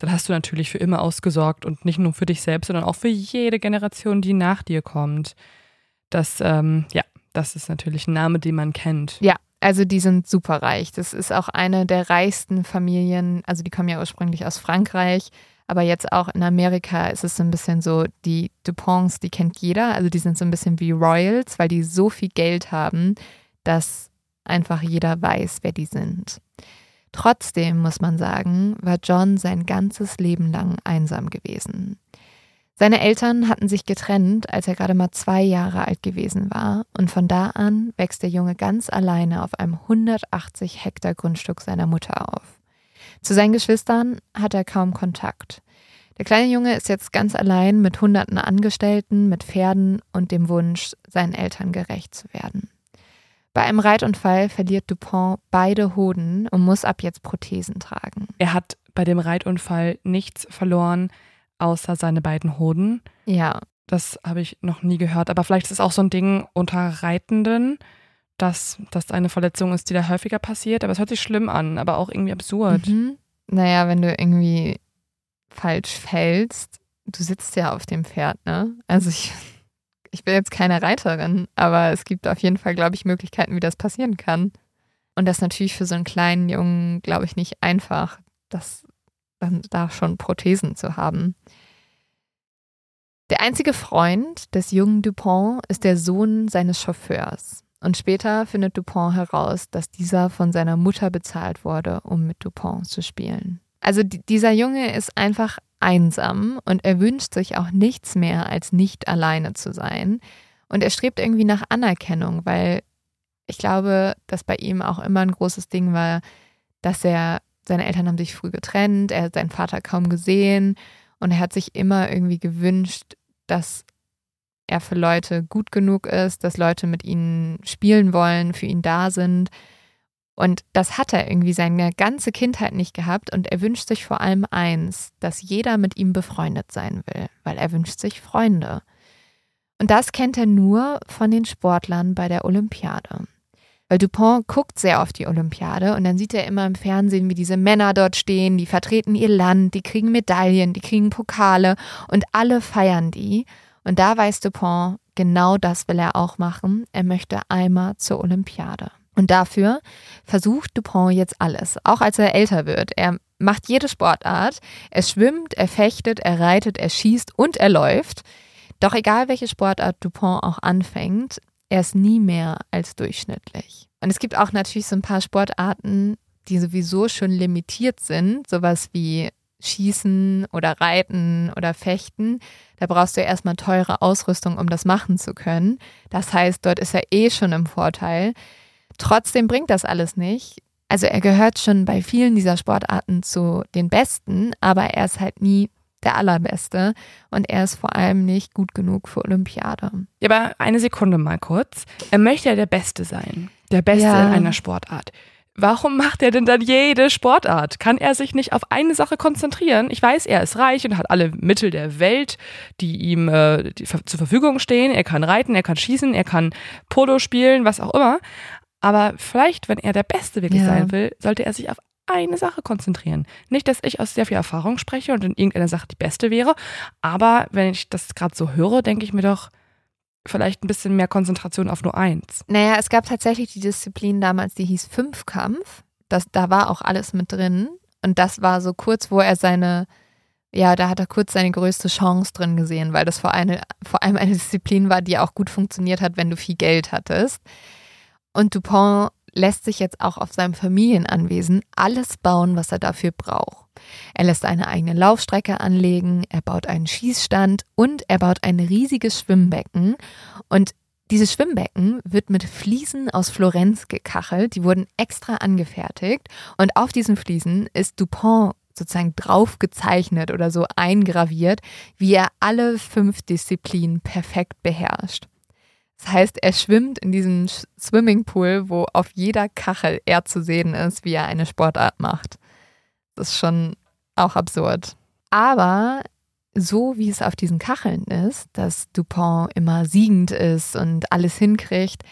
dann hast du natürlich für immer ausgesorgt und nicht nur für dich selbst, sondern auch für jede Generation, die nach dir kommt. Das, ähm, ja, das ist natürlich ein Name, den man kennt. Ja, Also die sind super reich. Das ist auch eine der reichsten Familien. Also die kommen ja ursprünglich aus Frankreich, aber jetzt auch in Amerika ist es so ein bisschen so, die Duponts, die kennt jeder. Also die sind so ein bisschen wie Royals, weil die so viel Geld haben, dass einfach jeder weiß, wer die sind. Trotzdem muss man sagen, war John sein ganzes Leben lang einsam gewesen. Seine Eltern hatten sich getrennt, als er gerade mal zwei Jahre alt gewesen war, und von da an wächst der Junge ganz alleine auf einem 180 Hektar Grundstück seiner Mutter auf. Zu seinen Geschwistern hat er kaum Kontakt. Der kleine Junge ist jetzt ganz allein mit hunderten Angestellten, mit Pferden und dem Wunsch, seinen Eltern gerecht zu werden. Bei einem Reitunfall verliert Dupont beide Hoden und muss ab jetzt Prothesen tragen. Er hat bei dem Reitunfall nichts verloren, außer seine beiden Hoden. Ja. Das habe ich noch nie gehört. Aber vielleicht ist es auch so ein Ding unter Reitenden, dass das eine Verletzung ist, die da häufiger passiert. Aber es hört sich schlimm an, aber auch irgendwie absurd. Mhm. Naja, wenn du irgendwie falsch fällst, du sitzt ja auf dem Pferd, ne? Also ich ich bin jetzt keine Reiterin, aber es gibt auf jeden Fall, glaube ich, Möglichkeiten, wie das passieren kann. Und das ist natürlich für so einen kleinen Jungen, glaube ich, nicht einfach, das dann da schon Prothesen zu haben. Der einzige Freund des jungen Dupont ist der Sohn seines Chauffeurs. Und später findet Dupont heraus, dass dieser von seiner Mutter bezahlt wurde, um mit Dupont zu spielen. Also dieser Junge ist einfach einsam und er wünscht sich auch nichts mehr, als nicht alleine zu sein. Und er strebt irgendwie nach Anerkennung, weil ich glaube, dass bei ihm auch immer ein großes Ding war, dass er, seine Eltern haben sich früh getrennt, er hat seinen Vater kaum gesehen und er hat sich immer irgendwie gewünscht, dass er für Leute gut genug ist, dass Leute mit ihnen spielen wollen, für ihn da sind. Und das hat er irgendwie seine ganze Kindheit nicht gehabt und er wünscht sich vor allem eins, dass jeder mit ihm befreundet sein will, weil er wünscht sich Freunde. Und das kennt er nur von den Sportlern bei der Olympiade. Weil Dupont guckt sehr auf die Olympiade und dann sieht er immer im Fernsehen, wie diese Männer dort stehen, die vertreten ihr Land, die kriegen Medaillen, die kriegen Pokale und alle feiern die. Und da weiß Dupont, genau das will er auch machen. Er möchte einmal zur Olympiade. Und dafür versucht Dupont jetzt alles, auch als er älter wird. Er macht jede Sportart. Er schwimmt, er fechtet, er reitet, er schießt und er läuft. Doch egal welche Sportart Dupont auch anfängt, er ist nie mehr als durchschnittlich. Und es gibt auch natürlich so ein paar Sportarten, die sowieso schon limitiert sind, sowas wie Schießen oder Reiten oder Fechten. Da brauchst du erstmal teure Ausrüstung, um das machen zu können. Das heißt, dort ist er eh schon im Vorteil. Trotzdem bringt das alles nicht. Also er gehört schon bei vielen dieser Sportarten zu den Besten, aber er ist halt nie der Allerbeste und er ist vor allem nicht gut genug für Olympiade. Ja, aber eine Sekunde mal kurz. Er möchte ja der Beste sein. Der Beste ja. in einer Sportart. Warum macht er denn dann jede Sportart? Kann er sich nicht auf eine Sache konzentrieren? Ich weiß, er ist reich und hat alle Mittel der Welt, die ihm äh, die zur Verfügung stehen. Er kann reiten, er kann schießen, er kann Polo spielen, was auch immer. Aber vielleicht, wenn er der Beste wirklich ja. sein will, sollte er sich auf eine Sache konzentrieren. Nicht, dass ich aus sehr viel Erfahrung spreche und in irgendeiner Sache die beste wäre, aber wenn ich das gerade so höre, denke ich mir doch, vielleicht ein bisschen mehr Konzentration auf nur eins. Naja, es gab tatsächlich die Disziplin damals, die hieß Fünfkampf. Das, da war auch alles mit drin. Und das war so kurz, wo er seine, ja, da hat er kurz seine größte Chance drin gesehen, weil das vor, eine, vor allem eine Disziplin war, die auch gut funktioniert hat, wenn du viel Geld hattest. Und Dupont lässt sich jetzt auch auf seinem Familienanwesen alles bauen, was er dafür braucht. Er lässt eine eigene Laufstrecke anlegen, er baut einen Schießstand und er baut ein riesiges Schwimmbecken. Und dieses Schwimmbecken wird mit Fliesen aus Florenz gekachelt, die wurden extra angefertigt. Und auf diesen Fliesen ist Dupont sozusagen drauf gezeichnet oder so eingraviert, wie er alle fünf Disziplinen perfekt beherrscht. Das heißt, er schwimmt in diesem Swimmingpool, wo auf jeder Kachel er zu sehen ist, wie er eine Sportart macht. Das ist schon auch absurd. Aber so wie es auf diesen Kacheln ist, dass Dupont immer siegend ist und alles hinkriegt,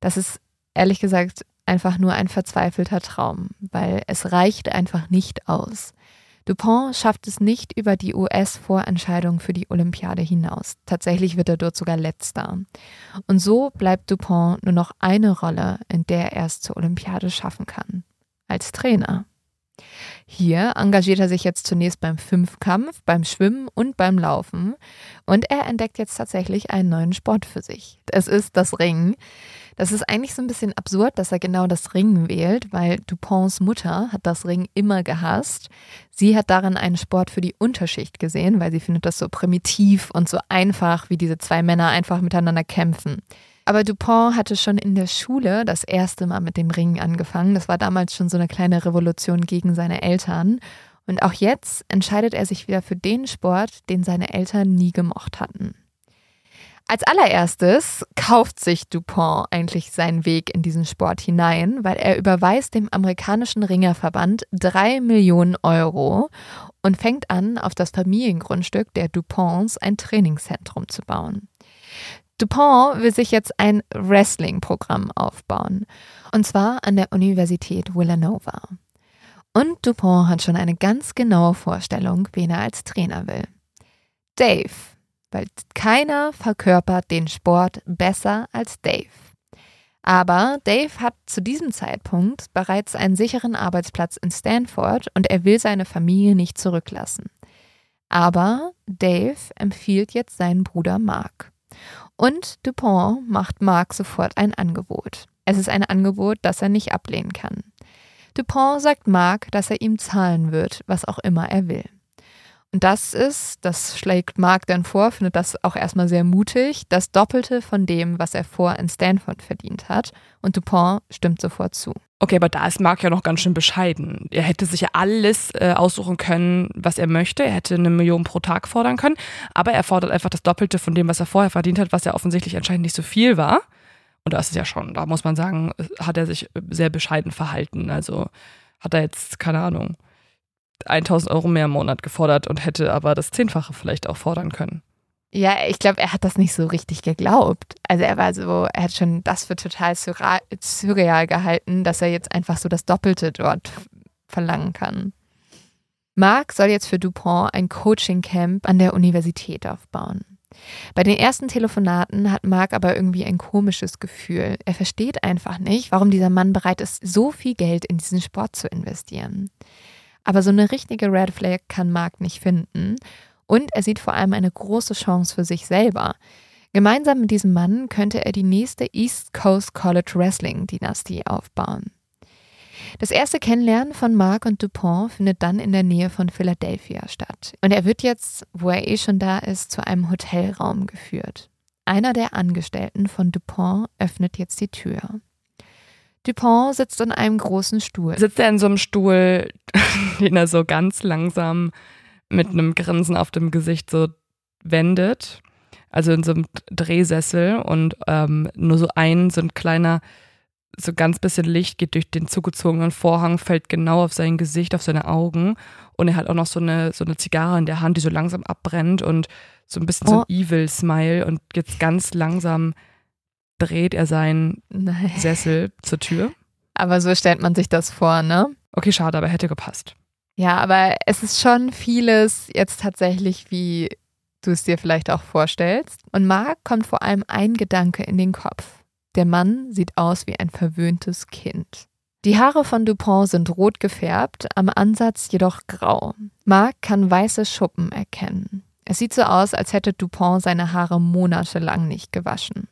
das ist ehrlich gesagt einfach nur ein verzweifelter Traum, weil es reicht einfach nicht aus. Dupont schafft es nicht über die US-Vorentscheidung für die Olympiade hinaus. Tatsächlich wird er dort sogar letzter. Und so bleibt Dupont nur noch eine Rolle, in der er es zur Olympiade schaffen kann. Als Trainer. Hier engagiert er sich jetzt zunächst beim Fünfkampf, beim Schwimmen und beim Laufen. Und er entdeckt jetzt tatsächlich einen neuen Sport für sich. Es ist das Ringen. Das ist eigentlich so ein bisschen absurd, dass er genau das Ringen wählt, weil Duponts Mutter hat das Ringen immer gehasst. Sie hat darin einen Sport für die Unterschicht gesehen, weil sie findet das so primitiv und so einfach, wie diese zwei Männer einfach miteinander kämpfen. Aber Dupont hatte schon in der Schule das erste Mal mit dem Ringen angefangen. Das war damals schon so eine kleine Revolution gegen seine Eltern. Und auch jetzt entscheidet er sich wieder für den Sport, den seine Eltern nie gemocht hatten. Als allererstes kauft sich Dupont eigentlich seinen Weg in diesen Sport hinein, weil er überweist dem amerikanischen Ringerverband drei Millionen Euro und fängt an, auf das Familiengrundstück der Duponts ein Trainingszentrum zu bauen. Dupont will sich jetzt ein Wrestling-Programm aufbauen. Und zwar an der Universität Villanova. Und Dupont hat schon eine ganz genaue Vorstellung, wen er als Trainer will. Dave, weil keiner verkörpert den Sport besser als Dave. Aber Dave hat zu diesem Zeitpunkt bereits einen sicheren Arbeitsplatz in Stanford und er will seine Familie nicht zurücklassen. Aber Dave empfiehlt jetzt seinen Bruder Mark. Und Dupont macht Mark sofort ein Angebot. Es ist ein Angebot, das er nicht ablehnen kann. Dupont sagt Mark, dass er ihm zahlen wird, was auch immer er will. Und das ist, das schlägt Mark dann vor, findet das auch erstmal sehr mutig, das Doppelte von dem, was er vor in Stanford verdient hat. Und Dupont stimmt sofort zu. Okay, aber da ist Mark ja noch ganz schön bescheiden. Er hätte sich ja alles äh, aussuchen können, was er möchte. Er hätte eine Million pro Tag fordern können. Aber er fordert einfach das Doppelte von dem, was er vorher verdient hat, was ja offensichtlich anscheinend nicht so viel war. Und das ist ja schon, da muss man sagen, hat er sich sehr bescheiden verhalten. Also hat er jetzt, keine Ahnung, 1000 Euro mehr im Monat gefordert und hätte aber das Zehnfache vielleicht auch fordern können. Ja, ich glaube, er hat das nicht so richtig geglaubt. Also er war so, er hat schon das für total surreal gehalten, dass er jetzt einfach so das Doppelte dort verlangen kann. Marc soll jetzt für Dupont ein Coaching-Camp an der Universität aufbauen. Bei den ersten Telefonaten hat Marc aber irgendwie ein komisches Gefühl. Er versteht einfach nicht, warum dieser Mann bereit ist, so viel Geld in diesen Sport zu investieren. Aber so eine richtige Red Flag kann Mark nicht finden. Und er sieht vor allem eine große Chance für sich selber. Gemeinsam mit diesem Mann könnte er die nächste East Coast College Wrestling Dynastie aufbauen. Das erste Kennenlernen von Mark und Dupont findet dann in der Nähe von Philadelphia statt. Und er wird jetzt, wo er eh schon da ist, zu einem Hotelraum geführt. Einer der Angestellten von Dupont öffnet jetzt die Tür. Dupont sitzt in einem großen Stuhl. Sitzt er in so einem Stuhl, den er so ganz langsam mit einem Grinsen auf dem Gesicht so wendet. Also in so einem Drehsessel und ähm, nur so ein, so ein kleiner, so ganz bisschen Licht geht durch den zugezogenen Vorhang, fällt genau auf sein Gesicht, auf seine Augen. Und er hat auch noch so eine, so eine Zigarre in der Hand, die so langsam abbrennt und so ein bisschen oh. so ein oh. Evil Smile und jetzt ganz langsam dreht er seinen Nein. Sessel zur Tür. Aber so stellt man sich das vor, ne? Okay, schade, aber hätte gepasst. Ja, aber es ist schon vieles jetzt tatsächlich, wie du es dir vielleicht auch vorstellst. Und Marc kommt vor allem ein Gedanke in den Kopf. Der Mann sieht aus wie ein verwöhntes Kind. Die Haare von Dupont sind rot gefärbt, am Ansatz jedoch grau. Marc kann weiße Schuppen erkennen. Es sieht so aus, als hätte Dupont seine Haare monatelang nicht gewaschen.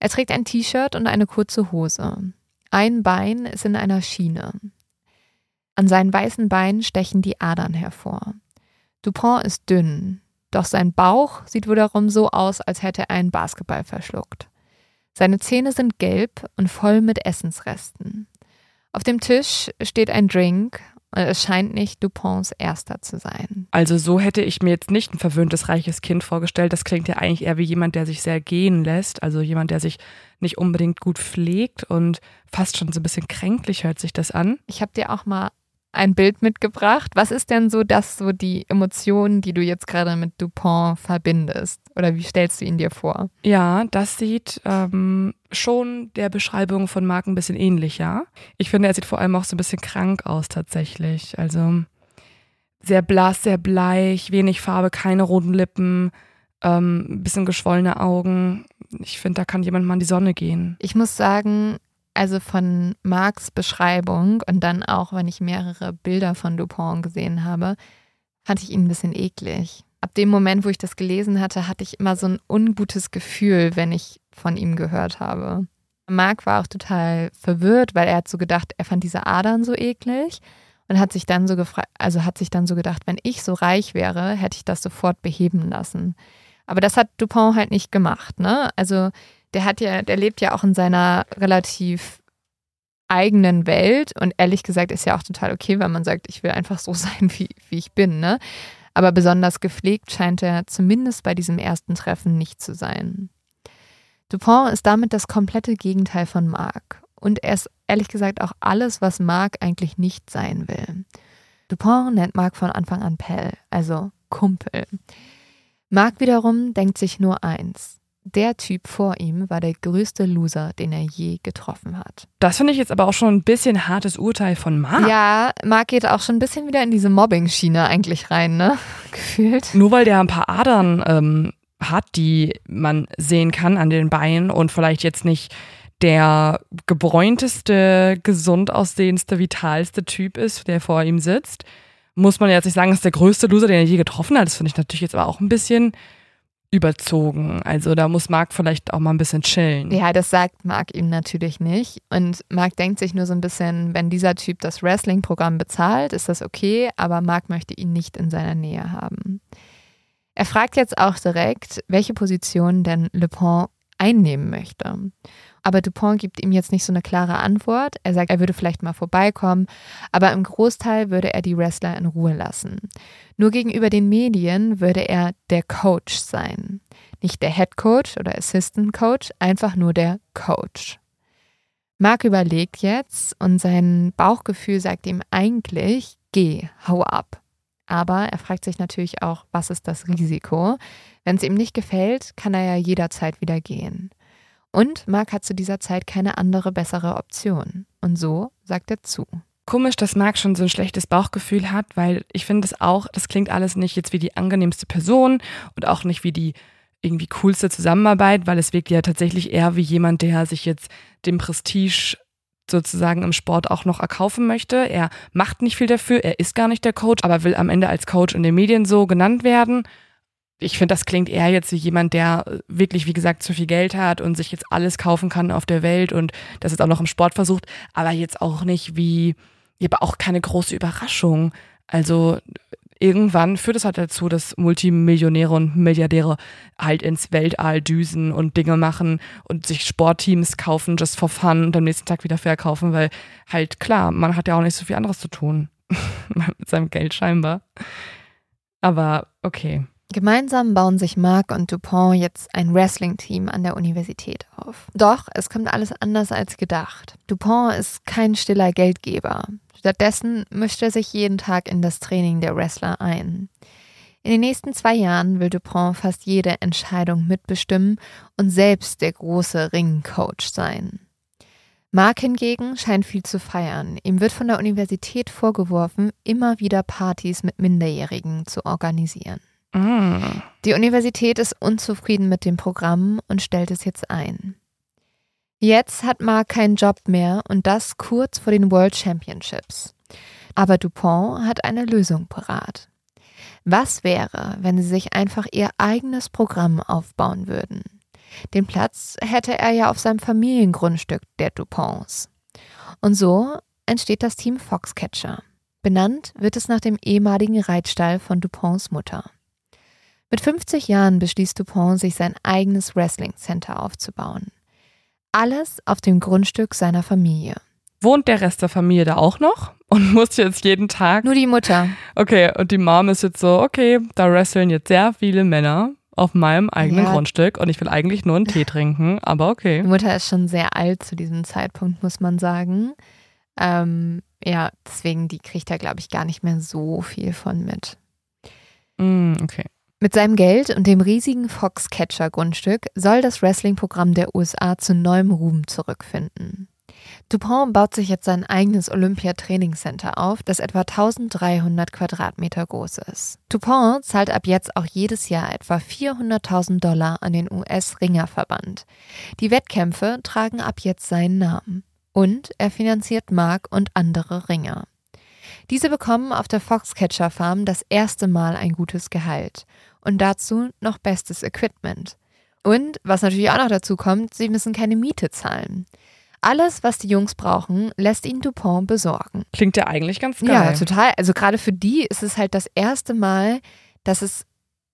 Er trägt ein T-Shirt und eine kurze Hose. Ein Bein ist in einer Schiene. An seinen weißen Beinen stechen die Adern hervor. Dupont ist dünn, doch sein Bauch sieht wiederum so aus, als hätte er einen Basketball verschluckt. Seine Zähne sind gelb und voll mit Essensresten. Auf dem Tisch steht ein Drink es scheint nicht Duponts erster zu sein. Also so hätte ich mir jetzt nicht ein verwöhntes, reiches Kind vorgestellt. Das klingt ja eigentlich eher wie jemand, der sich sehr gehen lässt. Also jemand, der sich nicht unbedingt gut pflegt und fast schon so ein bisschen kränklich hört sich das an. Ich habe dir auch mal ein Bild mitgebracht. Was ist denn so das, so die Emotionen, die du jetzt gerade mit Dupont verbindest? Oder wie stellst du ihn dir vor? Ja, das sieht ähm, schon der Beschreibung von Marc ein bisschen ähnlich, ja. Ich finde, er sieht vor allem auch so ein bisschen krank aus tatsächlich. Also sehr blass, sehr bleich, wenig Farbe, keine roten Lippen, ähm, ein bisschen geschwollene Augen. Ich finde, da kann jemand mal in die Sonne gehen. Ich muss sagen, also von Marks Beschreibung und dann auch, wenn ich mehrere Bilder von Dupont gesehen habe, fand ich ihn ein bisschen eklig. Ab dem Moment, wo ich das gelesen hatte, hatte ich immer so ein ungutes Gefühl, wenn ich von ihm gehört habe. Mark war auch total verwirrt, weil er hat so gedacht, er fand diese Adern so eklig und hat sich dann so gefragt, also hat sich dann so gedacht, wenn ich so reich wäre, hätte ich das sofort beheben lassen. Aber das hat Dupont halt nicht gemacht, ne? Also der hat ja, der lebt ja auch in seiner relativ eigenen Welt und ehrlich gesagt ist ja auch total okay, wenn man sagt, ich will einfach so sein, wie, wie ich bin, ne? Aber besonders gepflegt scheint er zumindest bei diesem ersten Treffen nicht zu sein. Dupont ist damit das komplette Gegenteil von Marc. Und er ist ehrlich gesagt auch alles, was Marc eigentlich nicht sein will. Dupont nennt Marc von Anfang an Pell, also Kumpel. Marc wiederum denkt sich nur eins. Der Typ vor ihm war der größte Loser, den er je getroffen hat. Das finde ich jetzt aber auch schon ein bisschen hartes Urteil von Marc. Ja, Marc geht auch schon ein bisschen wieder in diese Mobbing-Schiene eigentlich rein, ne? Gefühlt. Nur weil der ein paar Adern ähm, hat, die man sehen kann an den Beinen und vielleicht jetzt nicht der gebräunteste, gesund aussehendste, vitalste Typ ist, der vor ihm sitzt, muss man jetzt nicht sagen, das ist der größte Loser, den er je getroffen hat. Das finde ich natürlich jetzt aber auch ein bisschen überzogen. Also da muss Marc vielleicht auch mal ein bisschen chillen. Ja, das sagt Marc ihm natürlich nicht. Und Marc denkt sich nur so ein bisschen, wenn dieser Typ das Wrestling-Programm bezahlt, ist das okay, aber Marc möchte ihn nicht in seiner Nähe haben. Er fragt jetzt auch direkt, welche Position denn Le Pont einnehmen möchte. Aber Dupont gibt ihm jetzt nicht so eine klare Antwort. Er sagt, er würde vielleicht mal vorbeikommen, aber im Großteil würde er die Wrestler in Ruhe lassen. Nur gegenüber den Medien würde er der Coach sein. Nicht der Head Coach oder Assistant Coach, einfach nur der Coach. Mark überlegt jetzt und sein Bauchgefühl sagt ihm eigentlich, geh, hau ab. Aber er fragt sich natürlich auch, was ist das Risiko? Wenn es ihm nicht gefällt, kann er ja jederzeit wieder gehen. Und Mark hat zu dieser Zeit keine andere bessere Option. Und so sagt er zu. Komisch, dass Mark schon so ein schlechtes Bauchgefühl hat, weil ich finde es auch, das klingt alles nicht jetzt wie die angenehmste Person und auch nicht wie die irgendwie coolste Zusammenarbeit, weil es wirkt ja tatsächlich eher wie jemand, der sich jetzt dem Prestige sozusagen im Sport auch noch erkaufen möchte. Er macht nicht viel dafür, er ist gar nicht der Coach, aber will am Ende als Coach in den Medien so genannt werden. Ich finde, das klingt eher jetzt wie jemand, der wirklich, wie gesagt, zu viel Geld hat und sich jetzt alles kaufen kann auf der Welt und das jetzt auch noch im Sport versucht, aber jetzt auch nicht wie, aber auch keine große Überraschung. Also irgendwann führt es halt dazu, dass Multimillionäre und Milliardäre halt ins Weltall düsen und Dinge machen und sich Sportteams kaufen, just for fun und am nächsten Tag wieder verkaufen, weil halt klar, man hat ja auch nicht so viel anderes zu tun. Mit seinem Geld scheinbar. Aber okay. Gemeinsam bauen sich Marc und Dupont jetzt ein Wrestling-Team an der Universität auf. Doch es kommt alles anders als gedacht. Dupont ist kein stiller Geldgeber. Stattdessen mischt er sich jeden Tag in das Training der Wrestler ein. In den nächsten zwei Jahren will Dupont fast jede Entscheidung mitbestimmen und selbst der große Ringcoach sein. Mark hingegen scheint viel zu feiern. Ihm wird von der Universität vorgeworfen, immer wieder Partys mit Minderjährigen zu organisieren. Mm. Die Universität ist unzufrieden mit dem Programm und stellt es jetzt ein. Jetzt hat Mark keinen Job mehr und das kurz vor den World Championships. Aber Dupont hat eine Lösung parat. Was wäre, wenn sie sich einfach ihr eigenes Programm aufbauen würden? Den Platz hätte er ja auf seinem Familiengrundstück der Duponts. Und so entsteht das Team Foxcatcher. Benannt wird es nach dem ehemaligen Reitstall von Duponts Mutter. Mit 50 Jahren beschließt Dupont, sich sein eigenes Wrestling Center aufzubauen. Alles auf dem Grundstück seiner Familie. Wohnt der Rest der Familie da auch noch? Und muss jetzt jeden Tag. Nur die Mutter. Okay, und die Mom ist jetzt so, okay, da wresteln jetzt sehr viele Männer auf meinem eigenen ja. Grundstück und ich will eigentlich nur einen Tee trinken, aber okay. Die Mutter ist schon sehr alt zu diesem Zeitpunkt, muss man sagen. Ähm, ja, deswegen, die kriegt er, glaube ich, gar nicht mehr so viel von mit. Mm, okay. Mit seinem Geld und dem riesigen Foxcatcher-Grundstück soll das Wrestling-Programm der USA zu neuem Ruhm zurückfinden. Dupont baut sich jetzt sein eigenes Olympia-Trainingscenter auf, das etwa 1300 Quadratmeter groß ist. Dupont zahlt ab jetzt auch jedes Jahr etwa 400.000 Dollar an den US-Ringerverband. Die Wettkämpfe tragen ab jetzt seinen Namen. Und er finanziert Mark und andere Ringer. Diese bekommen auf der Foxcatcher Farm das erste Mal ein gutes Gehalt und dazu noch bestes Equipment. Und was natürlich auch noch dazu kommt, sie müssen keine Miete zahlen. Alles, was die Jungs brauchen, lässt ihnen Dupont besorgen. Klingt ja eigentlich ganz geil. Ja, total. Also gerade für die ist es halt das erste Mal, dass es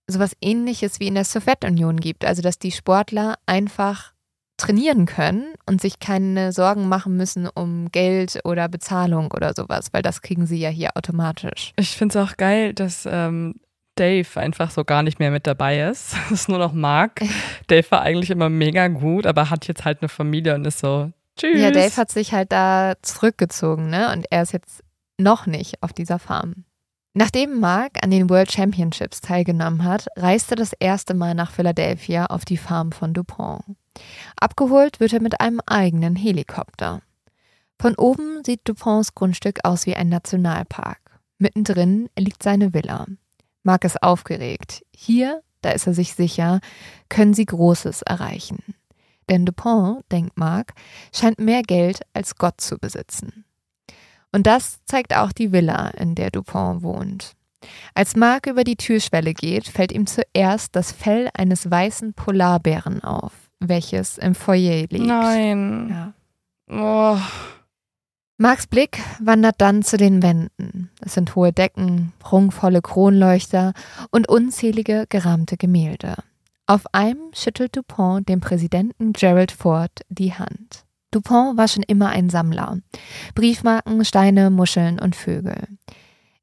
sowas ähnliches wie in der Sowjetunion gibt. Also dass die Sportler einfach trainieren können und sich keine Sorgen machen müssen um Geld oder Bezahlung oder sowas, weil das kriegen sie ja hier automatisch. Ich finde es auch geil, dass ähm, Dave einfach so gar nicht mehr mit dabei ist. Es ist nur noch Mark. Dave war eigentlich immer mega gut, aber hat jetzt halt eine Familie und ist so, tschüss. Ja, Dave hat sich halt da zurückgezogen, ne? Und er ist jetzt noch nicht auf dieser Farm. Nachdem Mark an den World Championships teilgenommen hat, reiste das erste Mal nach Philadelphia auf die Farm von Dupont. Abgeholt wird er mit einem eigenen Helikopter. Von oben sieht Duponts Grundstück aus wie ein Nationalpark. Mittendrin liegt seine Villa. Mark ist aufgeregt. Hier, da ist er sich sicher, können sie Großes erreichen. Denn Dupont, denkt Mark, scheint mehr Geld als Gott zu besitzen. Und das zeigt auch die Villa, in der Dupont wohnt. Als Mark über die Türschwelle geht, fällt ihm zuerst das Fell eines weißen Polarbären auf, welches im Foyer liegt. Nein. Ja. Oh. Marks Blick wandert dann zu den Wänden. Es sind hohe Decken, prunkvolle Kronleuchter und unzählige gerahmte Gemälde. Auf einem schüttelt Dupont dem Präsidenten Gerald Ford die Hand. Dupont war schon immer ein Sammler. Briefmarken, Steine, Muscheln und Vögel.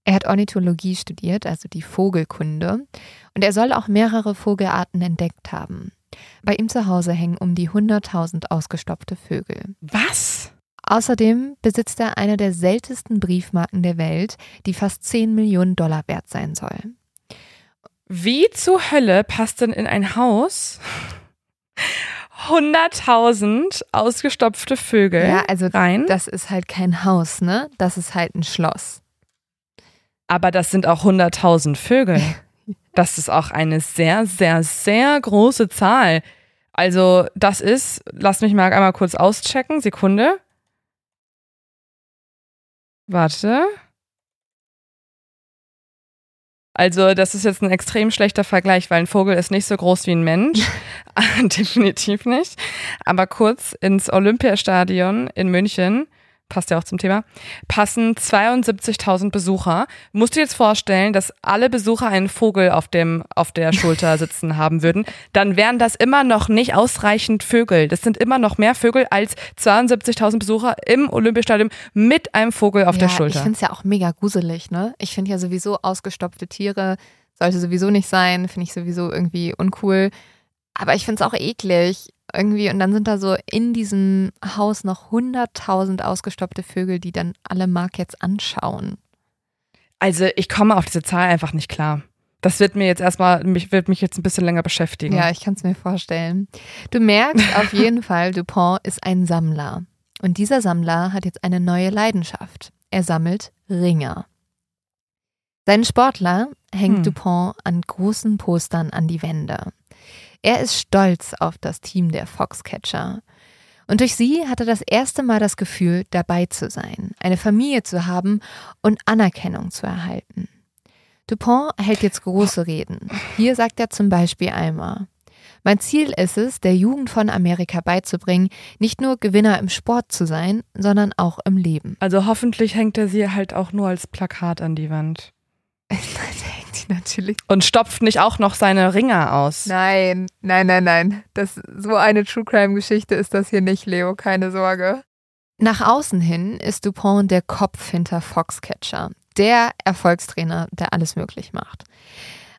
Er hat Ornithologie studiert, also die Vogelkunde, und er soll auch mehrere Vogelarten entdeckt haben. Bei ihm zu Hause hängen um die 100.000 ausgestopfte Vögel. Was? Außerdem besitzt er eine der seltensten Briefmarken der Welt, die fast 10 Millionen Dollar wert sein soll. Wie zur Hölle passt denn in ein Haus 100.000 ausgestopfte Vögel Ja, also rein? das ist halt kein Haus, ne? Das ist halt ein Schloss. Aber das sind auch 100.000 Vögel. Das ist auch eine sehr, sehr, sehr große Zahl. Also, das ist, lass mich mal einmal kurz auschecken. Sekunde. Warte. Also, das ist jetzt ein extrem schlechter Vergleich, weil ein Vogel ist nicht so groß wie ein Mensch. Definitiv nicht. Aber kurz ins Olympiastadion in München, passt ja auch zum Thema, passen 72.000 Besucher. Musst du dir jetzt vorstellen, dass alle Besucher einen Vogel auf, dem, auf der Schulter sitzen haben würden, dann wären das immer noch nicht ausreichend Vögel. Das sind immer noch mehr Vögel als 72.000 Besucher im Olympiastadion mit einem Vogel auf ja, der Ich Schulter. finde es ja auch mega gruselig, ne? Ich finde ja sowieso ausgestopfte Tiere sollte sowieso nicht sein, finde ich sowieso irgendwie uncool. Aber ich finde es auch eklig. Irgendwie, und dann sind da so in diesem Haus noch 100.000 ausgestopfte Vögel, die dann alle Mark jetzt anschauen. Also ich komme auf diese Zahl einfach nicht klar. Das wird mir jetzt erstmal, mich, wird mich jetzt ein bisschen länger beschäftigen. Ja, ich kann es mir vorstellen. Du merkst auf jeden Fall, Dupont ist ein Sammler. Und dieser Sammler hat jetzt eine neue Leidenschaft. Er sammelt Ringer. Seinen Sportler hängt Hm. Dupont an großen Postern an die Wände. Er ist stolz auf das Team der Foxcatcher. Und durch sie hat er das erste Mal das Gefühl, dabei zu sein, eine Familie zu haben und Anerkennung zu erhalten. Dupont hält jetzt große Reden. Hier sagt er zum Beispiel einmal, mein Ziel ist es, der Jugend von Amerika beizubringen, nicht nur Gewinner im Sport zu sein, sondern auch im Leben. Also hoffentlich hängt er sie halt auch nur als Plakat an die Wand. Nein, der hängt die natürlich. Und stopft nicht auch noch seine Ringer aus. Nein, nein, nein, nein. Das, so eine True Crime-Geschichte ist das hier nicht, Leo, keine Sorge. Nach außen hin ist Dupont der Kopf hinter Foxcatcher, der Erfolgstrainer, der alles möglich macht.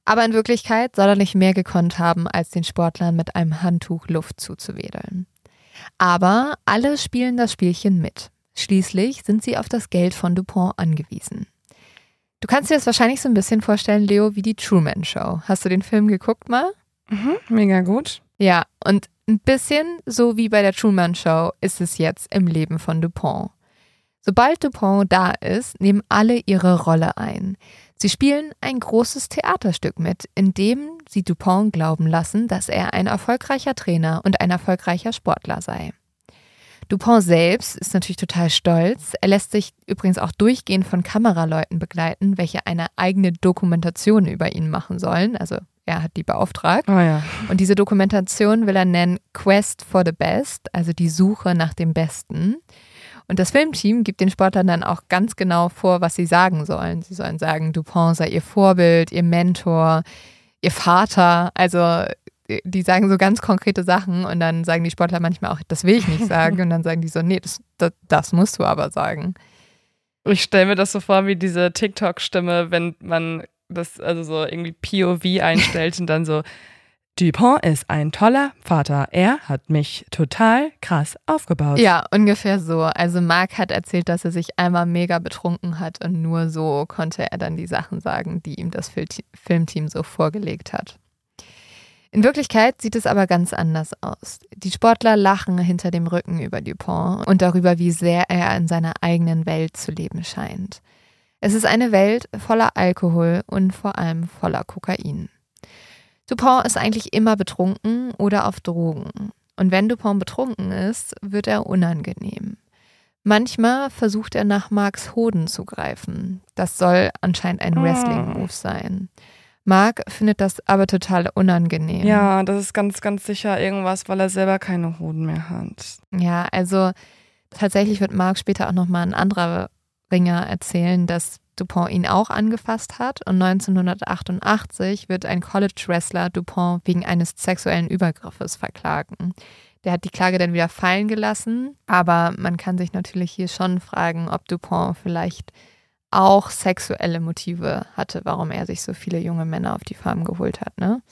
Aber in Wirklichkeit soll er nicht mehr gekonnt haben, als den Sportlern mit einem Handtuch Luft zuzuwedeln. Aber alle spielen das Spielchen mit. Schließlich sind sie auf das Geld von Dupont angewiesen. Du kannst dir das wahrscheinlich so ein bisschen vorstellen, Leo, wie die Truman Show. Hast du den Film geguckt mal? Mhm, mega gut. Ja, und Ein bisschen so wie bei der Truman Show ist es jetzt im Leben von Dupont. Sobald Dupont da ist, nehmen alle ihre Rolle ein. Sie spielen ein großes Theaterstück mit, in dem sie Dupont glauben lassen, dass er ein erfolgreicher Trainer und ein erfolgreicher Sportler sei. Dupont selbst ist natürlich total stolz. Er lässt sich übrigens auch durchgehend von Kameraleuten begleiten, welche eine eigene Dokumentation über ihn machen sollen. Also er hat die beauftragt. Oh ja. Und diese Dokumentation will er nennen Quest for the Best, also die Suche nach dem Besten. Und das Filmteam gibt den Sportlern dann auch ganz genau vor, was sie sagen sollen. Sie sollen sagen, Dupont sei ihr Vorbild, ihr Mentor, ihr Vater. Also die sagen so ganz konkrete Sachen und dann sagen die Sportler manchmal auch, das will ich nicht sagen. Und dann sagen die so, nee, das, das, das musst du aber sagen. Ich stelle mir das so vor wie diese TikTok-Stimme, wenn man das also so irgendwie POV einstellt und dann so, Dupont ist ein toller Vater. Er hat mich total krass aufgebaut. Ja, ungefähr so. Also Marc hat erzählt, dass er sich einmal mega betrunken hat und nur so konnte er dann die Sachen sagen, die ihm das Filmteam so vorgelegt hat. In Wirklichkeit sieht es aber ganz anders aus. Die Sportler lachen hinter dem Rücken über Dupont und darüber, wie sehr er in seiner eigenen Welt zu leben scheint. Es ist eine Welt voller Alkohol und vor allem voller Kokain. Dupont ist eigentlich immer betrunken oder auf Drogen. Und wenn Dupont betrunken ist, wird er unangenehm. Manchmal versucht er nach Marks Hoden zu greifen. Das soll anscheinend ein ah. Wrestling-Move sein. Mark findet das aber total unangenehm. Ja, das ist ganz, ganz sicher irgendwas, weil er selber keine Hoden mehr hat. Ja, also tatsächlich wird Mark später auch nochmal ein anderer Ringer erzählen, dass Dupont ihn auch angefasst hat und 1988 wird ein College-Wrestler Dupont wegen eines sexuellen Übergriffes verklagen. Der hat die Klage dann wieder fallen gelassen, aber man kann sich natürlich hier schon fragen, ob Dupont vielleicht auch sexuelle Motive hatte, warum er sich so viele junge Männer auf die Farm geholt hat, ne?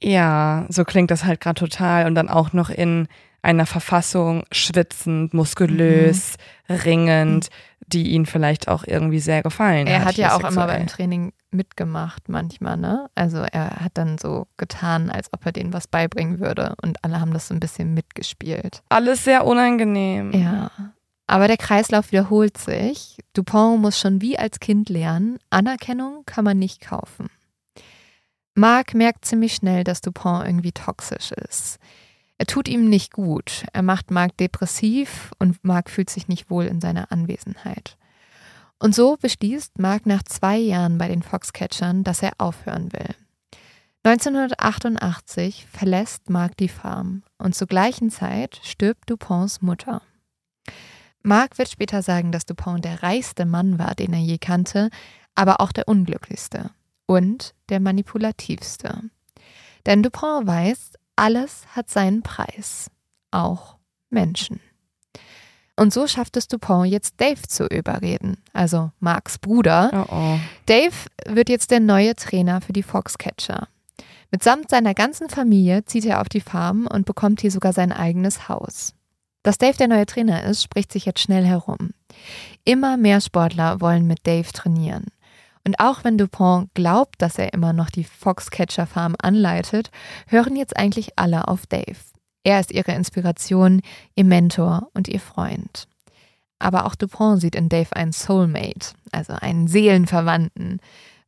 Ja, so klingt das halt gerade total und dann auch noch in einer Verfassung schwitzend, muskulös, mhm. ringend, die ihn vielleicht auch irgendwie sehr gefallen er hat. Er hat ja auch sexuell. immer beim Training mitgemacht manchmal, ne? Also er hat dann so getan, als ob er denen was beibringen würde und alle haben das so ein bisschen mitgespielt. Alles sehr unangenehm. Ja. Aber der Kreislauf wiederholt sich. Dupont muss schon wie als Kind lernen, Anerkennung kann man nicht kaufen. Marc merkt ziemlich schnell, dass Dupont irgendwie toxisch ist. Er tut ihm nicht gut. Er macht Marc depressiv und Marc fühlt sich nicht wohl in seiner Anwesenheit. Und so beschließt Marc nach zwei Jahren bei den Foxcatchern, dass er aufhören will. 1988 verlässt Marc die Farm und zur gleichen Zeit stirbt Duponts Mutter. Mark wird später sagen, dass Dupont der reichste Mann war, den er je kannte, aber auch der unglücklichste und der manipulativste. Denn Dupont weiß, alles hat seinen Preis, auch Menschen. Und so schafft es Dupont jetzt Dave zu überreden, also Marks Bruder. Oh oh. Dave wird jetzt der neue Trainer für die Foxcatcher. Mitsamt seiner ganzen Familie zieht er auf die Farm und bekommt hier sogar sein eigenes Haus. Dass Dave der neue Trainer ist, spricht sich jetzt schnell herum. Immer mehr Sportler wollen mit Dave trainieren. Und auch wenn Dupont glaubt, dass er immer noch die Foxcatcher Farm anleitet, hören jetzt eigentlich alle auf Dave. Er ist ihre Inspiration, ihr Mentor und ihr Freund. Aber auch Dupont sieht in Dave einen Soulmate, also einen Seelenverwandten,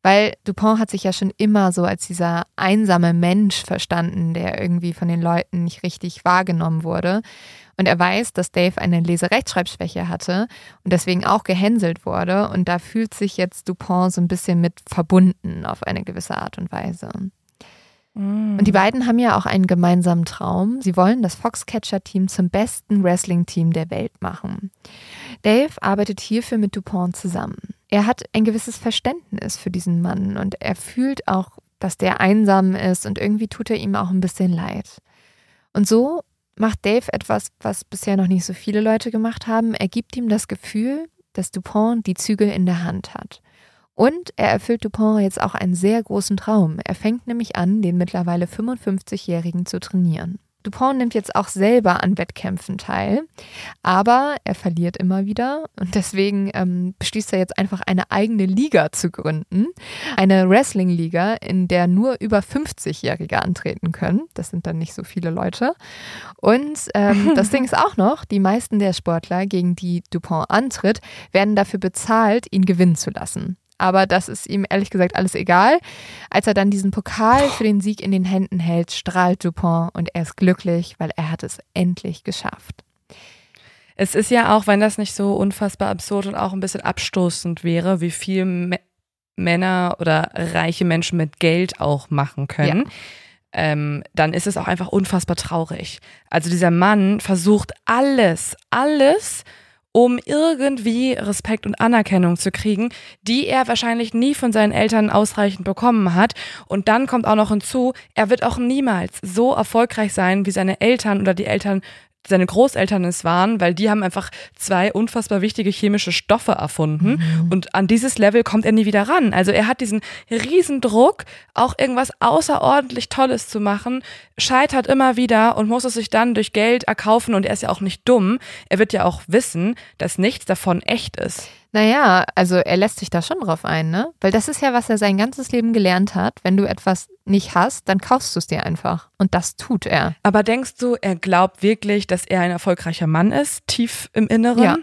weil Dupont hat sich ja schon immer so als dieser einsame Mensch verstanden, der irgendwie von den Leuten nicht richtig wahrgenommen wurde. Und er weiß, dass Dave eine Leserechtschreibschwäche hatte und deswegen auch gehänselt wurde. Und da fühlt sich jetzt Dupont so ein bisschen mit verbunden auf eine gewisse Art und Weise. Mm. Und die beiden haben ja auch einen gemeinsamen Traum. Sie wollen das Foxcatcher-Team zum besten Wrestling-Team der Welt machen. Dave arbeitet hierfür mit Dupont zusammen. Er hat ein gewisses Verständnis für diesen Mann und er fühlt auch, dass der einsam ist und irgendwie tut er ihm auch ein bisschen leid. Und so macht Dave etwas, was bisher noch nicht so viele Leute gemacht haben. Er gibt ihm das Gefühl, dass Dupont die Zügel in der Hand hat. Und er erfüllt Dupont jetzt auch einen sehr großen Traum. Er fängt nämlich an, den mittlerweile 55-Jährigen zu trainieren. Dupont nimmt jetzt auch selber an Wettkämpfen teil, aber er verliert immer wieder und deswegen ähm, beschließt er jetzt einfach eine eigene Liga zu gründen. Eine Wrestling-Liga, in der nur über 50-Jährige antreten können. Das sind dann nicht so viele Leute. Und ähm, das Ding ist auch noch, die meisten der Sportler, gegen die Dupont antritt, werden dafür bezahlt, ihn gewinnen zu lassen aber das ist ihm ehrlich gesagt alles egal. Als er dann diesen Pokal für den Sieg in den Händen hält, strahlt Dupont und er ist glücklich, weil er hat es endlich geschafft. Es ist ja auch, wenn das nicht so unfassbar absurd und auch ein bisschen abstoßend wäre, wie viel M Männer oder reiche Menschen mit Geld auch machen können. Ja. Ähm, dann ist es auch einfach unfassbar traurig. Also dieser Mann versucht alles, alles um irgendwie Respekt und Anerkennung zu kriegen, die er wahrscheinlich nie von seinen Eltern ausreichend bekommen hat. Und dann kommt auch noch hinzu, er wird auch niemals so erfolgreich sein wie seine Eltern oder die Eltern seine Großeltern es waren, weil die haben einfach zwei unfassbar wichtige chemische Stoffe erfunden mhm. und an dieses Level kommt er nie wieder ran. Also er hat diesen riesen Druck, auch irgendwas außerordentlich Tolles zu machen, scheitert immer wieder und muss es sich dann durch Geld erkaufen und er ist ja auch nicht dumm. Er wird ja auch wissen, dass nichts davon echt ist. Naja, also er lässt sich da schon drauf ein, ne? Weil das ist ja, was er sein ganzes Leben gelernt hat. Wenn du etwas nicht hast, dann kaufst du es dir einfach. Und das tut er. Aber denkst du, er glaubt wirklich, dass er ein erfolgreicher Mann ist, tief im Inneren? Ja.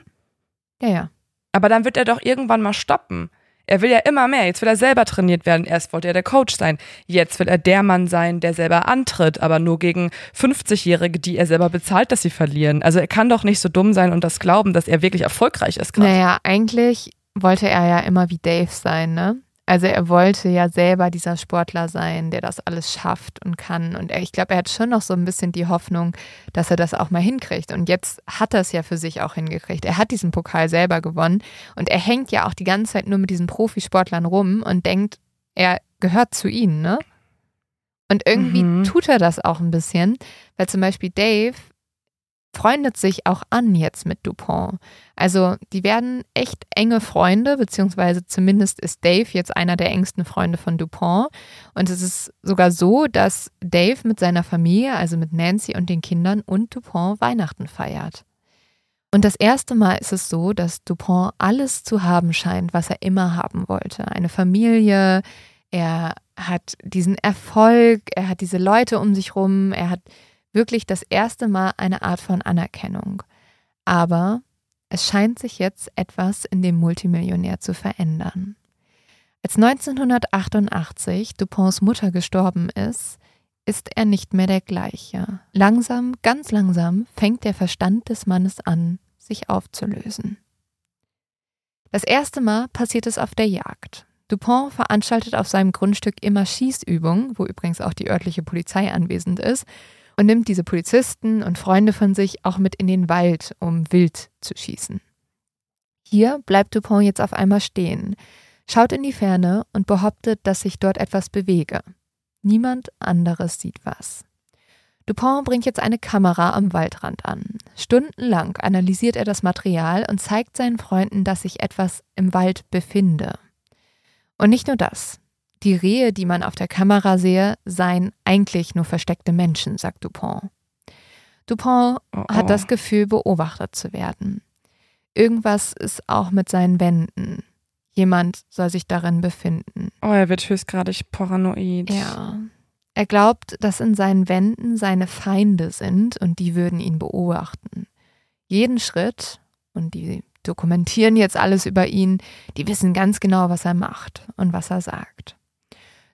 Ja, ja. Aber dann wird er doch irgendwann mal stoppen. Er will ja immer mehr. Jetzt will er selber trainiert werden. Erst wollte er der Coach sein. Jetzt will er der Mann sein, der selber antritt, aber nur gegen 50-Jährige, die er selber bezahlt, dass sie verlieren. Also er kann doch nicht so dumm sein und das glauben, dass er wirklich erfolgreich ist gerade. Naja, eigentlich wollte er ja immer wie Dave sein, ne? Also er wollte ja selber dieser Sportler sein, der das alles schafft und kann. Und er, ich glaube, er hat schon noch so ein bisschen die Hoffnung, dass er das auch mal hinkriegt. Und jetzt hat er es ja für sich auch hingekriegt. Er hat diesen Pokal selber gewonnen und er hängt ja auch die ganze Zeit nur mit diesen Profisportlern rum und denkt, er gehört zu ihnen, ne? Und irgendwie mhm. tut er das auch ein bisschen, weil zum Beispiel Dave freundet sich auch an jetzt mit Dupont. Also die werden echt enge Freunde, beziehungsweise zumindest ist Dave jetzt einer der engsten Freunde von Dupont. Und es ist sogar so, dass Dave mit seiner Familie, also mit Nancy und den Kindern und Dupont Weihnachten feiert. Und das erste Mal ist es so, dass Dupont alles zu haben scheint, was er immer haben wollte. Eine Familie, er hat diesen Erfolg, er hat diese Leute um sich rum, er hat wirklich das erste Mal eine Art von Anerkennung. Aber es scheint sich jetzt etwas in dem Multimillionär zu verändern. Als 1988 Duponts Mutter gestorben ist, ist er nicht mehr der gleiche. Langsam, ganz langsam fängt der Verstand des Mannes an, sich aufzulösen. Das erste Mal passiert es auf der Jagd. Dupont veranstaltet auf seinem Grundstück immer Schießübungen, wo übrigens auch die örtliche Polizei anwesend ist, und nimmt diese Polizisten und Freunde von sich auch mit in den Wald, um wild zu schießen. Hier bleibt Dupont jetzt auf einmal stehen, schaut in die Ferne und behauptet, dass sich dort etwas bewege. Niemand anderes sieht was. Dupont bringt jetzt eine Kamera am Waldrand an. Stundenlang analysiert er das Material und zeigt seinen Freunden, dass sich etwas im Wald befinde. Und nicht nur das. Die Rehe, die man auf der Kamera sehe, seien eigentlich nur versteckte Menschen, sagt Dupont. Dupont oh oh. hat das Gefühl, beobachtet zu werden. Irgendwas ist auch mit seinen Wänden. Jemand soll sich darin befinden. Oh, er wird höchstgradig paranoid. Ja. Er glaubt, dass in seinen Wänden seine Feinde sind und die würden ihn beobachten. Jeden Schritt, und die dokumentieren jetzt alles über ihn, die wissen ganz genau, was er macht und was er sagt.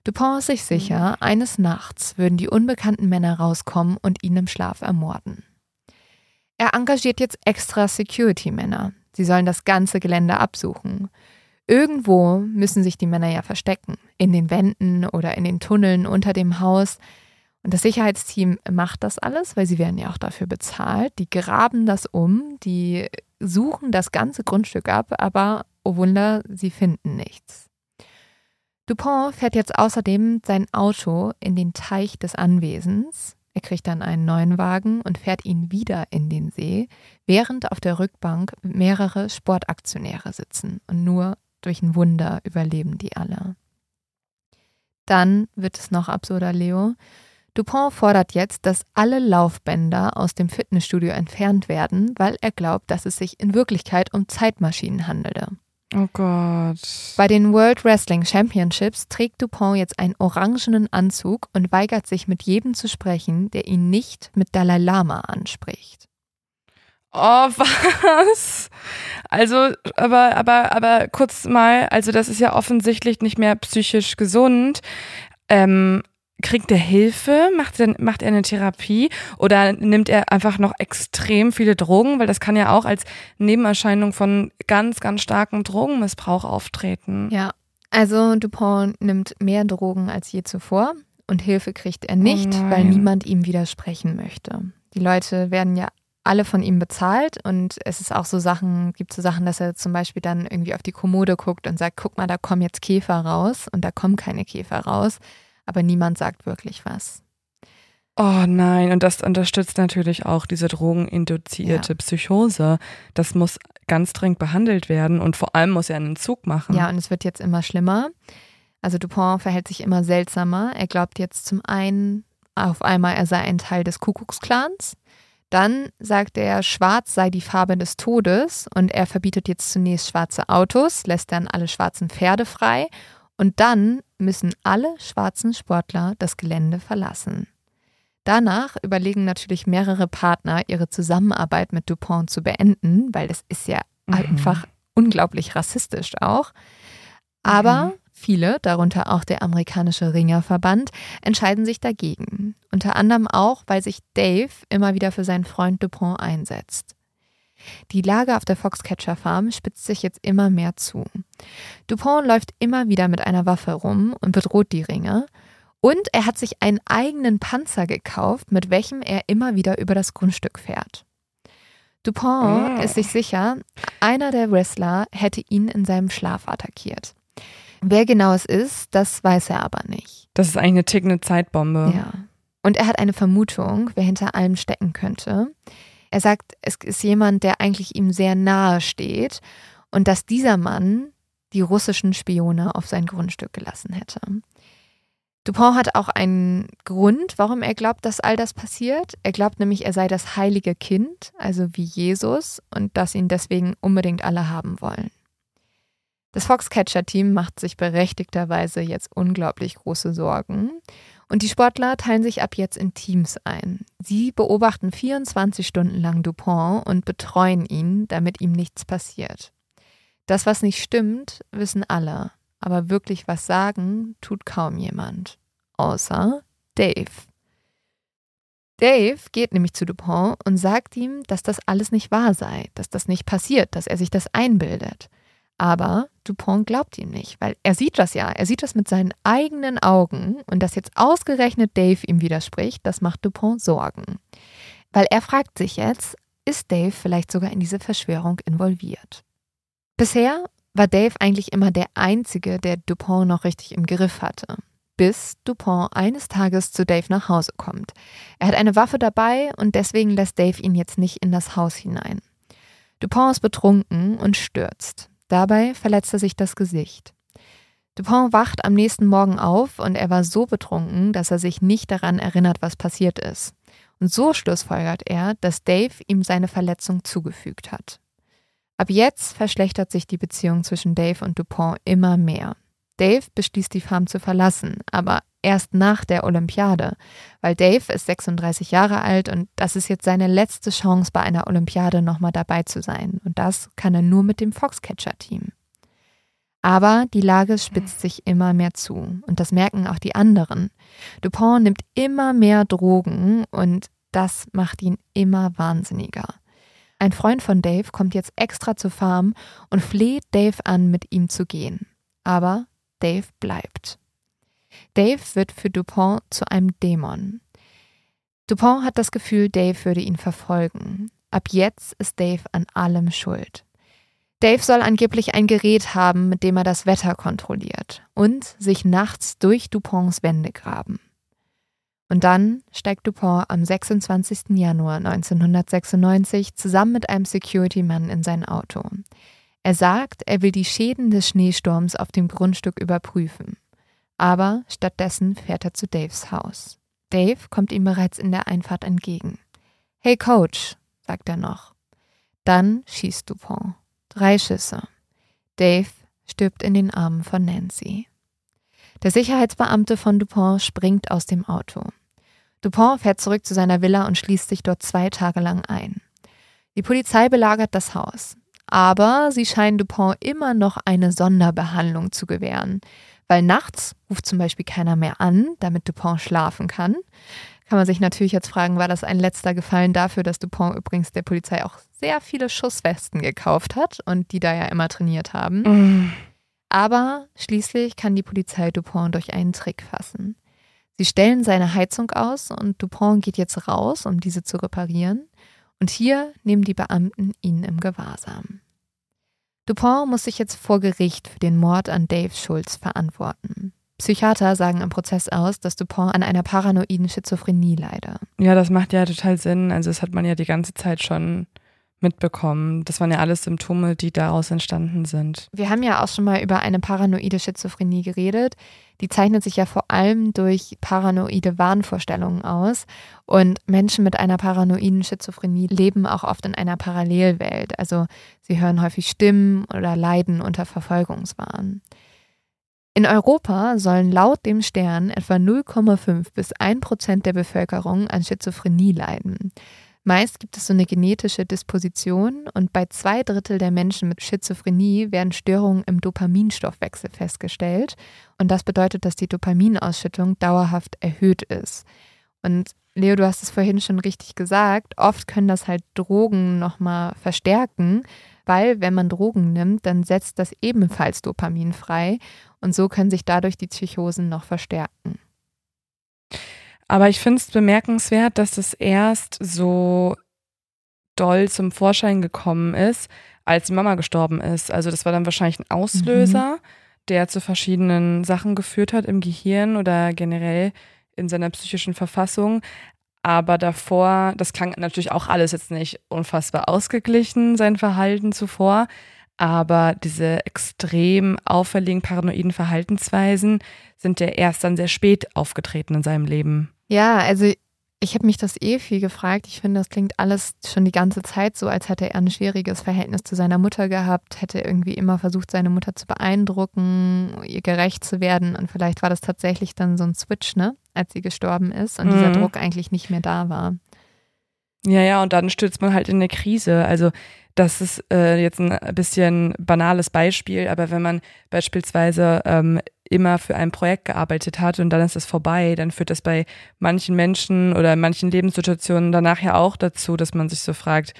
Dupont ist sich sicher, eines Nachts würden die unbekannten Männer rauskommen und ihn im Schlaf ermorden. Er engagiert jetzt extra Security-Männer. Sie sollen das ganze Gelände absuchen. Irgendwo müssen sich die Männer ja verstecken. In den Wänden oder in den Tunneln unter dem Haus. Und das Sicherheitsteam macht das alles, weil sie werden ja auch dafür bezahlt. Die graben das um, die suchen das ganze Grundstück ab, aber oh Wunder, sie finden nichts. Dupont fährt jetzt außerdem sein Auto in den Teich des Anwesens. Er kriegt dann einen neuen Wagen und fährt ihn wieder in den See, während auf der Rückbank mehrere Sportaktionäre sitzen. Und nur durch ein Wunder überleben die alle. Dann wird es noch absurder, Leo. Dupont fordert jetzt, dass alle Laufbänder aus dem Fitnessstudio entfernt werden, weil er glaubt, dass es sich in Wirklichkeit um Zeitmaschinen handele. Oh Gott. Bei den World Wrestling Championships trägt Dupont jetzt einen orangenen Anzug und weigert sich mit jedem zu sprechen, der ihn nicht mit Dalai Lama anspricht. Oh, was? Also, aber, aber, aber kurz mal, also das ist ja offensichtlich nicht mehr psychisch gesund. Ähm, kriegt er Hilfe? Macht er, macht er eine Therapie? Oder nimmt er einfach noch extrem viele Drogen? Weil das kann ja auch als Nebenerscheinung von ganz, ganz starkem Drogenmissbrauch auftreten. Ja, also Dupont nimmt mehr Drogen als je zuvor und Hilfe kriegt er nicht, Oh weil niemand ihm widersprechen möchte. Die Leute werden ja alle von ihm bezahlt und es ist auch so Sachen, gibt so Sachen, dass er zum Beispiel dann irgendwie auf die Kommode guckt und sagt, guck mal, da kommen jetzt Käfer raus und da kommen keine Käfer raus, aber niemand sagt wirklich was. Oh nein, und das unterstützt natürlich auch diese drogeninduzierte Ja. Psychose. Das muss ganz dringend behandelt werden und vor allem muss er einen Zug machen. Ja, und es wird jetzt immer schlimmer. Also Dupont verhält sich immer seltsamer. Er glaubt jetzt zum einen auf einmal, er sei ein Teil des Kuckucksklans. Dann sagt er, schwarz sei die Farbe des Todes und er verbietet jetzt zunächst schwarze Autos, lässt dann alle schwarzen Pferde frei und dann müssen alle schwarzen Sportler das Gelände verlassen. Danach überlegen natürlich mehrere Partner, ihre Zusammenarbeit mit Dupont zu beenden, weil das ist ja Mhm. einfach unglaublich rassistisch auch. Aber Mhm. viele, darunter auch der amerikanische Ringerverband, entscheiden sich dagegen. Unter anderem auch, weil sich Dave immer wieder für seinen Freund Dupont einsetzt. Die Lage auf der Foxcatcher Farm spitzt sich jetzt immer mehr zu. Dupont läuft immer wieder mit einer Waffe rum und bedroht die Ringer. Und er hat sich einen eigenen Panzer gekauft, mit welchem er immer wieder über das Grundstück fährt. Dupont Ah. ist sich sicher, einer der Wrestler hätte ihn in seinem Schlaf attackiert. Wer genau es ist, das weiß er aber nicht. Das ist eigentlich eine tickende Zeitbombe. Ja. Und er hat eine Vermutung, wer hinter allem stecken könnte. Er sagt, es ist jemand, der eigentlich ihm sehr nahe steht und dass dieser Mann die russischen Spione auf sein Grundstück gelassen hätte. Dupont hat auch einen Grund, warum er glaubt, dass all das passiert. Er glaubt nämlich, er sei das heilige Kind, also wie Jesus, und dass ihn deswegen unbedingt alle haben wollen. Das Foxcatcher-Team macht sich berechtigterweise jetzt unglaublich große Sorgen. Und die Sportler teilen sich ab jetzt in Teams ein. Sie beobachten 24 Stunden lang Dupont und betreuen ihn, damit ihm nichts passiert. Das, was nicht stimmt, wissen alle. Aber wirklich was sagen, tut kaum jemand. Außer Dave. Dave geht nämlich zu Dupont und sagt ihm, dass das alles nicht wahr sei, dass das nicht passiert, dass er sich das einbildet. Aber Dupont glaubt ihm nicht, weil er sieht das ja. Er sieht das mit seinen eigenen Augen und dass jetzt ausgerechnet Dave ihm widerspricht, das macht Dupont Sorgen. Weil er fragt sich jetzt, ist Dave vielleicht sogar in diese Verschwörung involviert? Bisher war Dave eigentlich immer der Einzige, der Dupont noch richtig im Griff hatte. Bis Dupont eines Tages zu Dave nach Hause kommt. Er hat eine Waffe dabei und deswegen lässt Dave ihn jetzt nicht in das Haus hinein. Dupont ist betrunken und stürzt. Dabei verletzt er sich das Gesicht. Dupont wacht am nächsten Morgen auf und er war so betrunken, dass er sich nicht daran erinnert, was passiert ist. Und so schlussfolgert er, dass Dave ihm seine Verletzung zugefügt hat. Ab jetzt verschlechtert sich die Beziehung zwischen Dave und Dupont immer mehr. Dave beschließt, die Farm zu verlassen, aber erst nach der Olympiade, weil Dave ist 36 Jahre alt und das ist jetzt seine letzte Chance, bei einer Olympiade nochmal dabei zu sein. Und das kann er nur mit dem Foxcatcher-Team. Aber die Lage spitzt sich immer mehr zu und das merken auch die anderen. Dupont nimmt immer mehr Drogen und das macht ihn immer wahnsinniger. Ein Freund von Dave kommt jetzt extra zur Farm und fleht Dave an, mit ihm zu gehen. Aber Dave bleibt. Dave wird für Dupont zu einem Dämon. Dupont hat das Gefühl, Dave würde ihn verfolgen. Ab jetzt ist Dave an allem schuld. Dave soll angeblich ein Gerät haben, mit dem er das Wetter kontrolliert und sich nachts durch Duponts Wände graben. Und dann steigt Dupont am 26. Januar 1996 zusammen mit einem Security-Mann in sein Auto. Er sagt, er will die Schäden des Schneesturms auf dem Grundstück überprüfen. Aber stattdessen fährt er zu Daves Haus. Dave kommt ihm bereits in der Einfahrt entgegen. Hey Coach, sagt er noch. Dann schießt Dupont. Drei Schüsse. Dave stirbt in den Armen von Nancy. Der Sicherheitsbeamte von Dupont springt aus dem Auto. Dupont fährt zurück zu seiner Villa und schließt sich dort zwei Tage lang ein. Die Polizei belagert das Haus. Aber sie scheinen Dupont immer noch eine Sonderbehandlung zu gewähren. Weil nachts ruft zum Beispiel keiner mehr an, damit Dupont schlafen kann. Kann man sich natürlich jetzt fragen, war das ein letzter Gefallen dafür, dass Dupont übrigens der Polizei auch sehr viele Schusswesten gekauft hat und die da ja immer trainiert haben. Mm. Aber schließlich kann die Polizei Dupont durch einen Trick fassen. Sie stellen seine Heizung aus und Dupont geht jetzt raus, um diese zu reparieren. Und hier nehmen die Beamten ihn im Gewahrsam. Dupont muss sich jetzt vor Gericht für den Mord an Dave Schulz verantworten. Psychiater sagen im Prozess aus, dass Dupont an einer paranoiden Schizophrenie leide. Ja, das macht ja total Sinn. Also das hat man ja die ganze Zeit schon mitbekommen. Das waren ja alles Symptome, die daraus entstanden sind. Wir haben ja auch schon mal über eine paranoide Schizophrenie geredet. Die zeichnet sich ja vor allem durch paranoide Wahnvorstellungen aus. Und Menschen mit einer paranoiden Schizophrenie leben auch oft in einer Parallelwelt. Also sie hören häufig Stimmen oder leiden unter Verfolgungswahn. In Europa sollen laut dem Stern etwa 0,5 bis 1 Prozent der Bevölkerung an Schizophrenie leiden. Meist gibt es so eine genetische Disposition und bei zwei Drittel der Menschen mit Schizophrenie werden Störungen im Dopaminstoffwechsel festgestellt. Und das bedeutet, dass die Dopaminausschüttung dauerhaft erhöht ist. Und Leo, du hast es vorhin schon richtig gesagt, oft können das halt Drogen nochmal verstärken, weil wenn man Drogen nimmt, dann setzt das ebenfalls Dopamin frei und so können sich dadurch die Psychosen noch verstärken. Aber ich finde es bemerkenswert, dass es erst so doll zum Vorschein gekommen ist, als die Mama gestorben ist. Also das war dann wahrscheinlich ein Auslöser, mhm. der zu verschiedenen Sachen geführt hat im Gehirn oder generell in seiner psychischen Verfassung. Aber davor, das klang natürlich auch alles jetzt nicht unfassbar ausgeglichen, sein Verhalten zuvor. Aber diese extrem auffälligen paranoiden Verhaltensweisen sind ja erst dann sehr spät aufgetreten in seinem Leben. Ja, also ich habe mich das eh viel gefragt. Ich finde, das klingt alles schon die ganze Zeit so, als hätte er ein schwieriges Verhältnis zu seiner Mutter gehabt, hätte irgendwie immer versucht, seine Mutter zu beeindrucken, ihr gerecht zu werden. Und vielleicht war das tatsächlich dann so ein Switch, ne, als sie gestorben ist und mhm. dieser Druck eigentlich nicht mehr da war. Ja, ja, und dann stürzt man halt in eine Krise. Also das ist äh, jetzt ein bisschen banales Beispiel, aber wenn man beispielsweise ähm, immer für ein Projekt gearbeitet hat und dann ist es vorbei, dann führt das bei manchen Menschen oder in manchen Lebenssituationen danach ja auch dazu, dass man sich so fragt,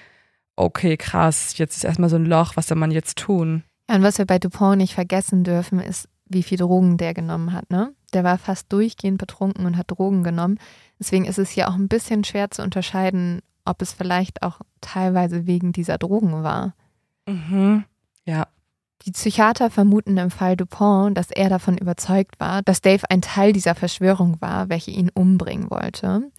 okay, krass, jetzt ist erstmal so ein Loch, was soll man jetzt tun? Ja, und was wir bei Dupont nicht vergessen dürfen, ist, wie viel Drogen der genommen hat, ne? Der war fast durchgehend betrunken und hat Drogen genommen. Deswegen ist es hier auch ein bisschen schwer zu unterscheiden, ob es vielleicht auch teilweise wegen dieser Drogen war. Mhm. Ja, die Psychiater vermuten im Fall Dupont, dass er davon überzeugt war, dass Dave ein Teil dieser Verschwörung war, welche ihn umbringen wollte.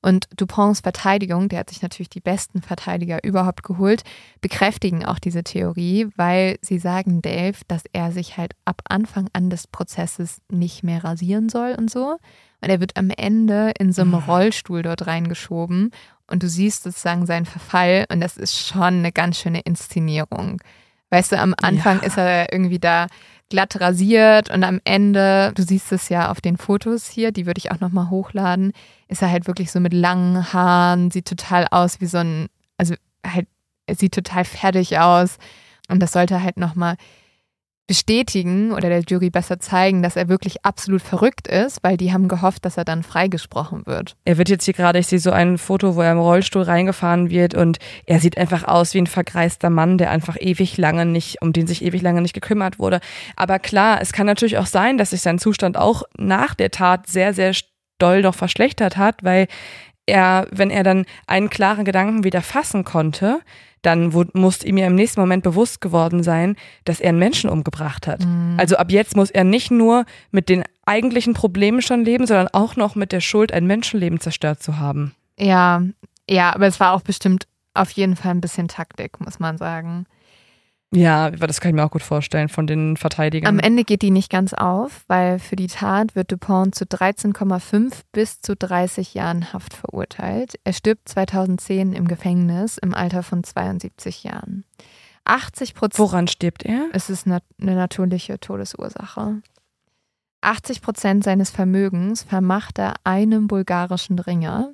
Und Duponts Verteidigung, der hat sich natürlich die besten Verteidiger überhaupt geholt, bekräftigen auch diese Theorie, weil sie sagen Dave, dass er sich halt ab Anfang an des Prozesses nicht mehr rasieren soll und so. Und er wird am Ende in so einem ah. Rollstuhl dort reingeschoben und du siehst sozusagen seinen Verfall und das ist schon eine ganz schöne Inszenierung. Weißt du, am Anfang ja. ist er irgendwie da glatt rasiert und am Ende, du siehst es ja auf den Fotos hier, die würde ich auch nochmal hochladen, ist er halt wirklich so mit langen Haaren, sieht total aus wie so ein, also halt, er sieht total fertig aus. Und das sollte halt nochmal bestätigen oder der Jury besser zeigen, dass er wirklich absolut verrückt ist, weil die haben gehofft, dass er dann freigesprochen wird. Er wird jetzt hier gerade, ich sehe so ein Foto, wo er im Rollstuhl reingefahren wird und er sieht einfach aus wie ein vergreister Mann, der einfach ewig lange nicht, um den sich ewig lange nicht gekümmert wurde. Aber klar, es kann natürlich auch sein, dass sich sein Zustand auch nach der Tat sehr, sehr doll noch verschlechtert hat, weil er, wenn er dann einen klaren Gedanken wieder fassen konnte, dann muss ihm ja im nächsten Moment bewusst geworden sein, dass er einen Menschen umgebracht hat. Mhm. Also ab jetzt muss er nicht nur mit den eigentlichen Problemen schon leben, sondern auch noch mit der Schuld, ein Menschenleben zerstört zu haben. Ja, ja, aber es war auch bestimmt auf jeden Fall ein bisschen Taktik, muss man sagen. Ja, das kann ich mir auch gut vorstellen von den Verteidigern. Am Ende geht die nicht ganz auf, weil für die Tat wird Dupont zu 13,5 bis zu 30 Jahren Haft verurteilt. Er stirbt 2010 im Gefängnis im Alter von 72 Jahren. 80 Prozent. Woran stirbt er? Es ist eine natürliche Todesursache. 80 Prozent seines Vermögens vermacht er einem bulgarischen Ringer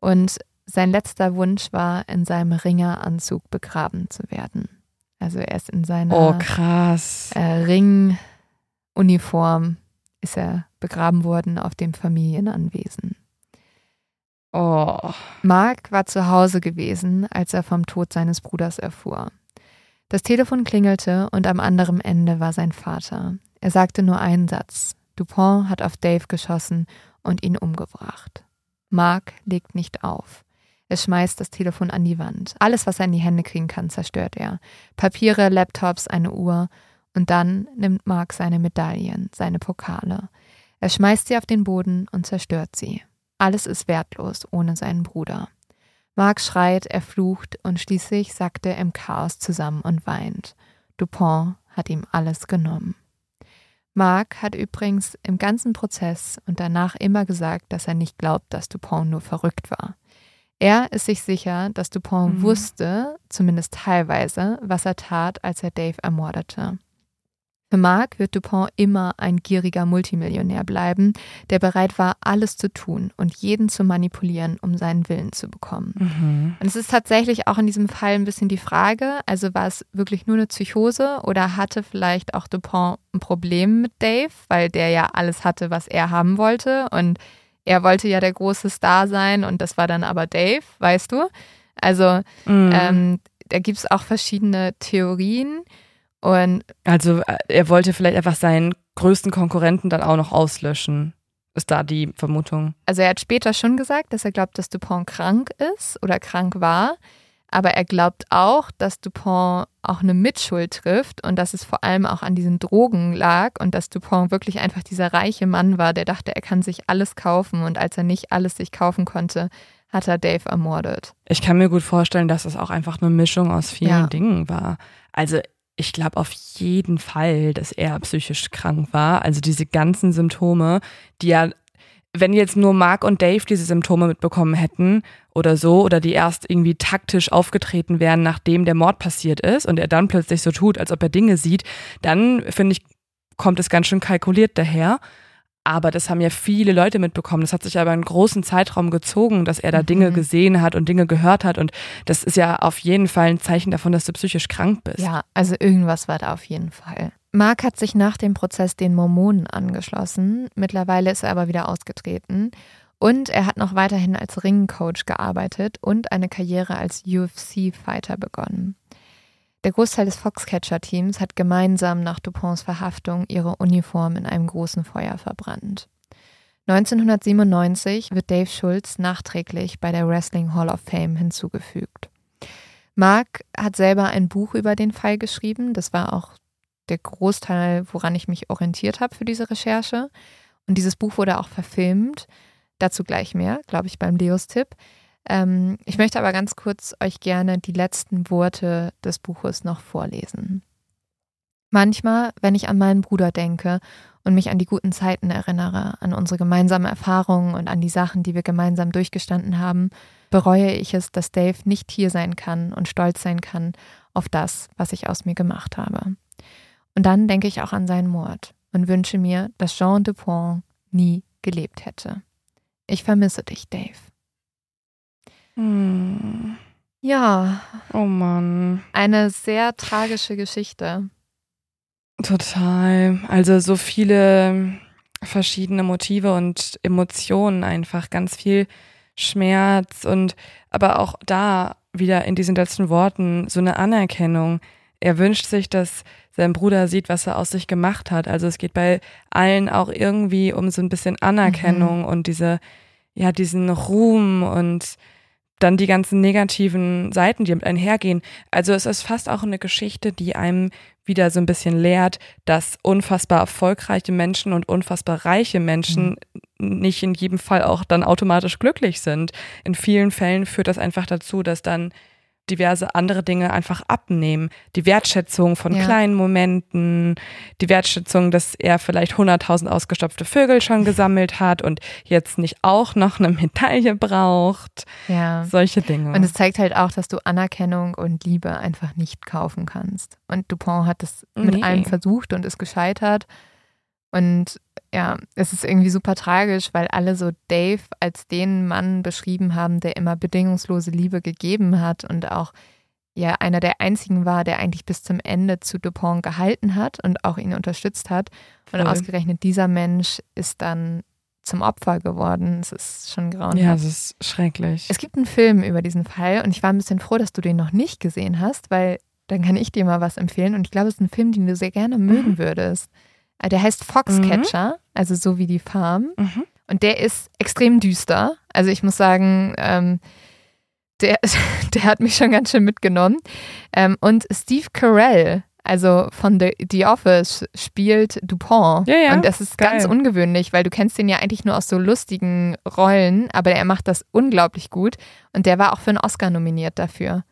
und sein letzter Wunsch war, in seinem Ringeranzug begraben zu werden. Also er ist in seiner oh, krass. Äh, Ringuniform ist er begraben worden auf dem Familienanwesen. Oh. Mark war zu Hause gewesen, als er vom Tod seines Bruders erfuhr. Das Telefon klingelte und am anderen Ende war sein Vater. Er sagte nur einen Satz. Dupont hat auf Dave geschossen und ihn umgebracht. Mark legt nicht auf. Er schmeißt das Telefon an die Wand. Alles, was er in die Hände kriegen kann, zerstört er. Papiere, Laptops, eine Uhr. Und dann nimmt Mark seine Medaillen, seine Pokale. Er schmeißt sie auf den Boden und zerstört sie. Alles ist wertlos ohne seinen Bruder. Mark schreit, er flucht und schließlich sackt er im Chaos zusammen und weint. Dupont hat ihm alles genommen. Mark hat übrigens im ganzen Prozess und danach immer gesagt, dass er nicht glaubt, dass Dupont nur verrückt war. Er ist sich sicher, dass Dupont mhm. wusste, zumindest teilweise, was er tat, als er Dave ermordete. Für Mark wird Dupont immer ein gieriger Multimillionär bleiben, der bereit war, alles zu tun und jeden zu manipulieren, um seinen Willen zu bekommen. Mhm. Und es ist tatsächlich auch in diesem Fall ein bisschen die Frage, also war es wirklich nur eine Psychose oder hatte vielleicht auch Dupont ein Problem mit Dave, weil der ja alles hatte, was er haben wollte und er wollte ja der große Star sein und das war dann aber Dave, weißt du? Also mhm. ähm, da gibt es auch verschiedene Theorien. Und also äh, er wollte vielleicht einfach seinen größten Konkurrenten dann auch noch auslöschen. Ist da die Vermutung? Also er hat später schon gesagt, dass er glaubt, dass Dupont krank ist oder krank war. Aber er glaubt auch, dass Dupont auch eine Mitschuld trifft und dass es vor allem auch an diesen Drogen lag und dass Dupont wirklich einfach dieser reiche Mann war, der dachte, er kann sich alles kaufen und als er nicht alles sich kaufen konnte, hat er Dave ermordet. Ich kann mir gut vorstellen, dass es auch einfach eine Mischung aus vielen ja. Dingen war. Also ich glaube auf jeden Fall, dass er psychisch krank war. Also diese ganzen Symptome, die ja wenn jetzt nur Mark und Dave diese Symptome mitbekommen hätten oder so, oder die erst irgendwie taktisch aufgetreten wären, nachdem der Mord passiert ist und er dann plötzlich so tut, als ob er Dinge sieht, dann finde ich, kommt es ganz schön kalkuliert daher. Aber das haben ja viele Leute mitbekommen. Das hat sich aber einen großen Zeitraum gezogen, dass er da mhm. Dinge gesehen hat und Dinge gehört hat. Und das ist ja auf jeden Fall ein Zeichen davon, dass du psychisch krank bist. Ja, also irgendwas war da auf jeden Fall. Mark hat sich nach dem Prozess den Mormonen angeschlossen. Mittlerweile ist er aber wieder ausgetreten. Und er hat noch weiterhin als Ringcoach gearbeitet und eine Karriere als UFC-Fighter begonnen. Der Großteil des Foxcatcher-Teams hat gemeinsam nach Duponts Verhaftung ihre Uniform in einem großen Feuer verbrannt. 1997 wird Dave Schulz nachträglich bei der Wrestling Hall of Fame hinzugefügt. Mark hat selber ein Buch über den Fall geschrieben. Das war auch der Großteil, woran ich mich orientiert habe für diese Recherche. Und dieses Buch wurde auch verfilmt. Dazu gleich mehr, glaube ich, beim Leos-Tipp. Ähm, ich möchte aber ganz kurz euch gerne die letzten Worte des Buches noch vorlesen. Manchmal, wenn ich an meinen Bruder denke und mich an die guten Zeiten erinnere, an unsere gemeinsamen Erfahrungen und an die Sachen, die wir gemeinsam durchgestanden haben, bereue ich es, dass Dave nicht hier sein kann und stolz sein kann auf das, was ich aus mir gemacht habe. Und dann denke ich auch an seinen Mord und wünsche mir, dass Jean Dupont nie gelebt hätte. Ich vermisse dich, Dave. Hm. Ja. Oh Mann. Eine sehr tragische Geschichte. Total. Also so viele verschiedene Motive und Emotionen einfach, ganz viel Schmerz und aber auch da wieder in diesen letzten Worten so eine Anerkennung. Er wünscht sich, dass sein Bruder sieht, was er aus sich gemacht hat. Also es geht bei allen auch irgendwie um so ein bisschen Anerkennung mhm. und diese, ja, diesen Ruhm und dann die ganzen negativen Seiten, die mit einhergehen. Also es ist fast auch eine Geschichte, die einem wieder so ein bisschen lehrt, dass unfassbar erfolgreiche Menschen und unfassbar reiche Menschen mhm. nicht in jedem Fall auch dann automatisch glücklich sind. In vielen Fällen führt das einfach dazu, dass dann diverse andere Dinge einfach abnehmen. Die Wertschätzung von Ja. kleinen Momenten, die Wertschätzung, dass er vielleicht 100.000 ausgestopfte Vögel schon gesammelt hat und jetzt nicht auch noch eine Medaille braucht. Ja. Solche Dinge. Und es zeigt halt auch, dass du Anerkennung und Liebe einfach nicht kaufen kannst. Und Dupont hat das mit Nee. allem versucht und ist gescheitert. Und ja, es ist irgendwie super tragisch, weil alle so Dave als den Mann beschrieben haben, der immer bedingungslose Liebe gegeben hat und auch ja einer der einzigen war, der eigentlich bis zum Ende zu Dupont gehalten hat und auch ihn unterstützt hat. Und Voll. ausgerechnet dieser Mensch ist dann zum Opfer geworden. Es ist schon grauenhaft. ja, es ist schrecklich. Es gibt einen Film über diesen Fall und ich war ein bisschen froh, dass du den noch nicht gesehen hast, weil dann kann ich dir mal was empfehlen und ich glaube, es ist ein Film, den du sehr gerne mögen würdest. Äh, Der heißt Foxcatcher, also so wie die Farm. Mhm. Und der ist extrem düster. Also ich muss sagen, ähm, der, der hat mich schon ganz schön mitgenommen. Ähm, und Steve Carell, also von The, The Office, spielt Dupont. Ja, ja, Und das ist geil. ganz ungewöhnlich, weil du kennst den ja eigentlich nur aus so lustigen Rollen, aber er macht das unglaublich gut. Und der war auch für einen Oscar nominiert dafür.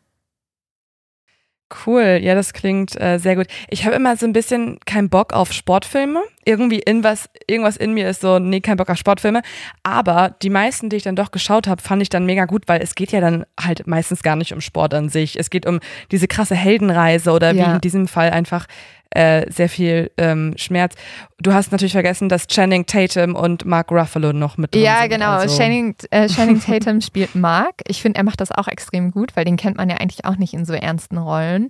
Cool, ja, das klingt äh, sehr gut. Ich habe immer so ein bisschen keinen Bock auf Sportfilme. Irgendwie in was, irgendwas in mir ist so, nee, kein Bock auf Sportfilme. Aber die meisten, die ich dann doch geschaut habe, fand ich dann mega gut, weil es geht ja dann halt meistens gar nicht um Sport an sich. Es geht um diese krasse Heldenreise oder wie Ja. in diesem Fall einfach äh, sehr viel ähm, Schmerz. Du hast natürlich vergessen, dass Channing Tatum und Mark Ruffalo noch mit drin Ja, sind. genau. Also, Channing, äh, Channing Tatum spielt Mark. Ich finde, er macht das auch extrem gut, weil den kennt man ja eigentlich auch nicht in so ernsten Rollen.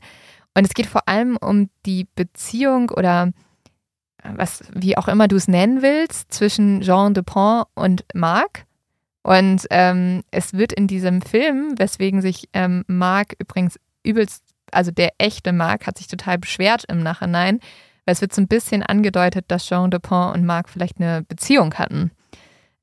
Und es geht vor allem um die Beziehung oder äh, was, wie auch immer du es nennen willst, zwischen Jean Dupont und Marc. Und ähm, es wird in diesem Film, weswegen sich ähm, Marc übrigens übelst, also der echte Marc hat sich total beschwert im Nachhinein, weil es wird so ein bisschen angedeutet, dass Jean Dupont und Marc vielleicht eine Beziehung hatten.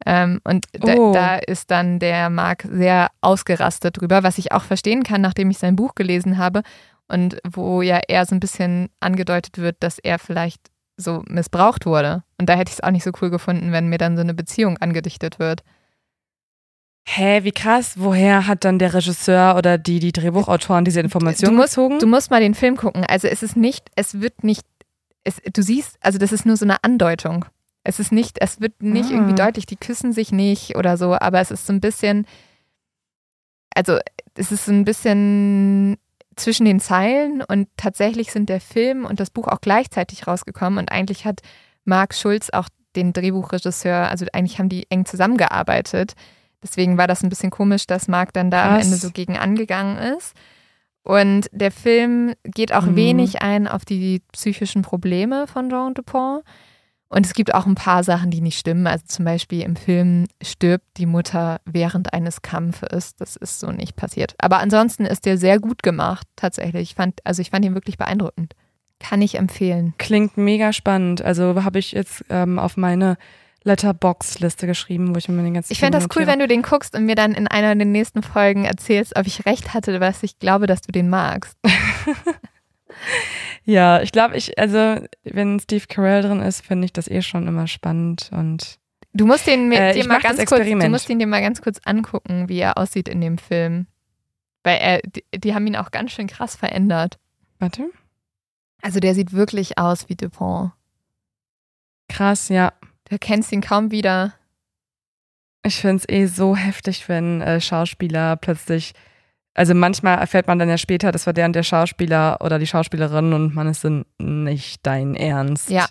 Ähm, und da, Oh. da ist dann der Marc sehr ausgerastet drüber, was ich auch verstehen kann, nachdem ich sein Buch gelesen habe und wo ja eher so ein bisschen angedeutet wird, dass er vielleicht so missbraucht wurde. Und da hätte ich es auch nicht so cool gefunden, wenn mir dann so eine Beziehung angedichtet wird. Hä, wie krass. Woher hat dann der Regisseur oder die, die Drehbuchautoren diese Informationen du musst, gezogen? Du musst mal den Film gucken. Also es ist nicht, es wird nicht, es, du siehst, also das ist nur so eine Andeutung. Es ist nicht, es wird nicht Ah. irgendwie deutlich, die küssen sich nicht oder so, aber es ist so ein bisschen, also es ist so ein bisschen zwischen den Zeilen und tatsächlich sind der Film und das Buch auch gleichzeitig rausgekommen und eigentlich hat Marc Schulz auch den Drehbuchregisseur, also eigentlich haben die eng zusammengearbeitet. Deswegen war das ein bisschen komisch, dass Marc dann da am Krass. Ende so gegen angegangen ist. Und der Film geht auch Mhm. wenig ein auf die psychischen Probleme von Jean Dupont. Und es gibt auch ein paar Sachen, die nicht stimmen. Also zum Beispiel im Film stirbt die Mutter während eines Kampfes. Das ist so nicht passiert. Aber ansonsten ist der sehr gut gemacht, tatsächlich. Ich fand, also ich fand ihn wirklich beeindruckend. Kann ich empfehlen. Klingt mega spannend. Also habe ich jetzt ähm, auf meine Letterbox-Liste geschrieben, wo ich mir den ganzen Ich fände das cool, wenn du den guckst und mir dann in einer der nächsten Folgen erzählst, ob ich recht hatte, was ich glaube, dass du den magst. Ja, ich glaube, ich, also wenn Steve Carell drin ist, finde ich das eh schon immer spannend und Du musst den Äh, dir mal ganz kurz, du musst ihn dir mal ganz kurz angucken, wie er aussieht in dem Film. Weil er, die, die haben ihn auch ganz schön krass verändert. warte. Also der sieht wirklich aus wie Dupont. Krass, ja. Du kennst ihn kaum wieder. Ich finde es eh so heftig, wenn äh, Schauspieler plötzlich, also manchmal erfährt man dann ja später, das war der und der Schauspieler oder die Schauspielerin und man ist so nicht dein Ernst. Ja.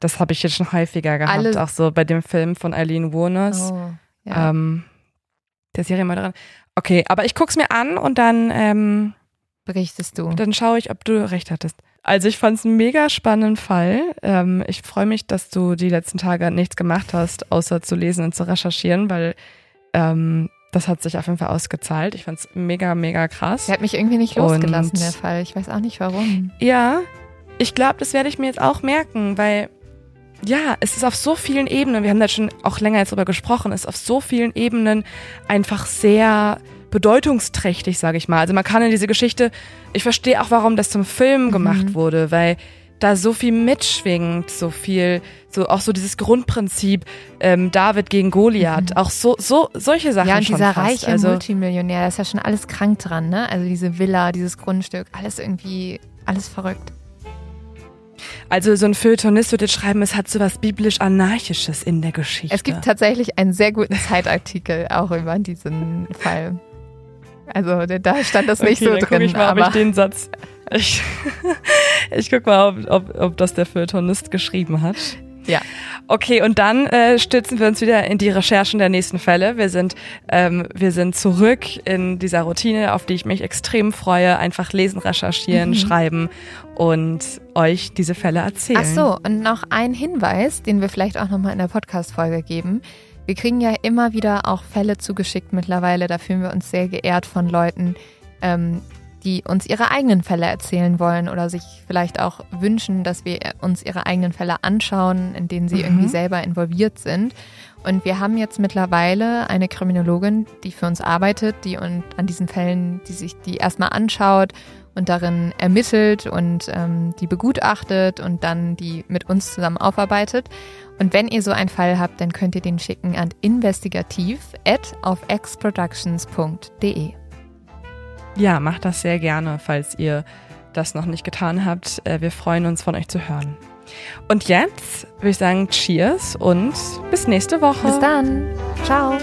Das habe ich jetzt schon häufiger gehabt, Alle- auch so bei dem Film von Eileen Wuornos. Oh, ja. Ähm, der Serie mal dran. Okay, aber ich guck's mir an und dann, ähm, Berichtest du. dann schaue ich, ob du recht hattest. Also ich fand es einen mega spannenden Fall. Ähm, ich freue mich, dass du die letzten Tage nichts gemacht hast, außer zu lesen und zu recherchieren, weil ähm, das hat sich auf jeden Fall ausgezahlt. Ich fand es mega, mega krass. Der hat mich irgendwie nicht losgelassen, Und- der Fall. Ich weiß auch nicht warum. Ja, ich glaube, das werde ich mir jetzt auch merken, weil ja, es ist auf so vielen Ebenen, wir haben da schon auch länger jetzt drüber gesprochen, es ist auf so vielen Ebenen einfach sehr bedeutungsträchtig, sage ich mal. Also man kann in diese Geschichte, ich verstehe auch, warum das zum Film Mhm. gemacht wurde, weil da so viel mitschwingt, so viel, so auch so dieses Grundprinzip ähm, David gegen Goliath, Mhm. auch so so solche Sachen Ja, und schon dieser fast. reiche also Multimillionär, da ist ja schon alles krank dran, ne? Also diese Villa, dieses Grundstück, alles irgendwie, alles verrückt. also so ein Feuilletonist würde schreiben, es hat so was biblisch anarchisches in der Geschichte. Es gibt tatsächlich einen sehr guten Zeitartikel auch über diesen Fall. Also da- stand das nicht okay, so dann drin, guck ich mal, ob aber ich den Satz ich, ich guck mal, ob, ob, ob das der Feuilletonist geschrieben hat. Ja. Okay, und dann äh, stützen wir uns wieder in die Recherchen der nächsten Fälle. Wir sind, ähm, wir sind zurück in dieser Routine, auf die ich mich extrem freue. Einfach lesen, recherchieren, Mhm. schreiben und euch diese Fälle erzählen. Ach so, und noch ein Hinweis, den wir vielleicht auch nochmal in der Podcast-Folge geben. Wir kriegen ja immer wieder auch Fälle zugeschickt mittlerweile. Da fühlen wir uns sehr geehrt von Leuten, ähm, die uns ihre eigenen Fälle erzählen wollen oder sich vielleicht auch wünschen, dass wir uns ihre eigenen Fälle anschauen, in denen sie Mhm. irgendwie selber involviert sind. Und wir haben jetzt mittlerweile eine Kriminologin, die für uns arbeitet, die und an diesen Fällen, die sich die erstmal anschaut und darin ermittelt und ähm, die begutachtet und dann die mit uns zusammen aufarbeitet. Und wenn ihr so einen Fall habt, dann könnt ihr den schicken an investigativ auf xproductions.de. Ja, macht das sehr gerne, falls ihr das noch nicht getan habt. Äh, Wir freuen uns, von euch zu hören. Und jetzt würde ich sagen, Cheers und bis nächste Woche. Bis dann. Ciao.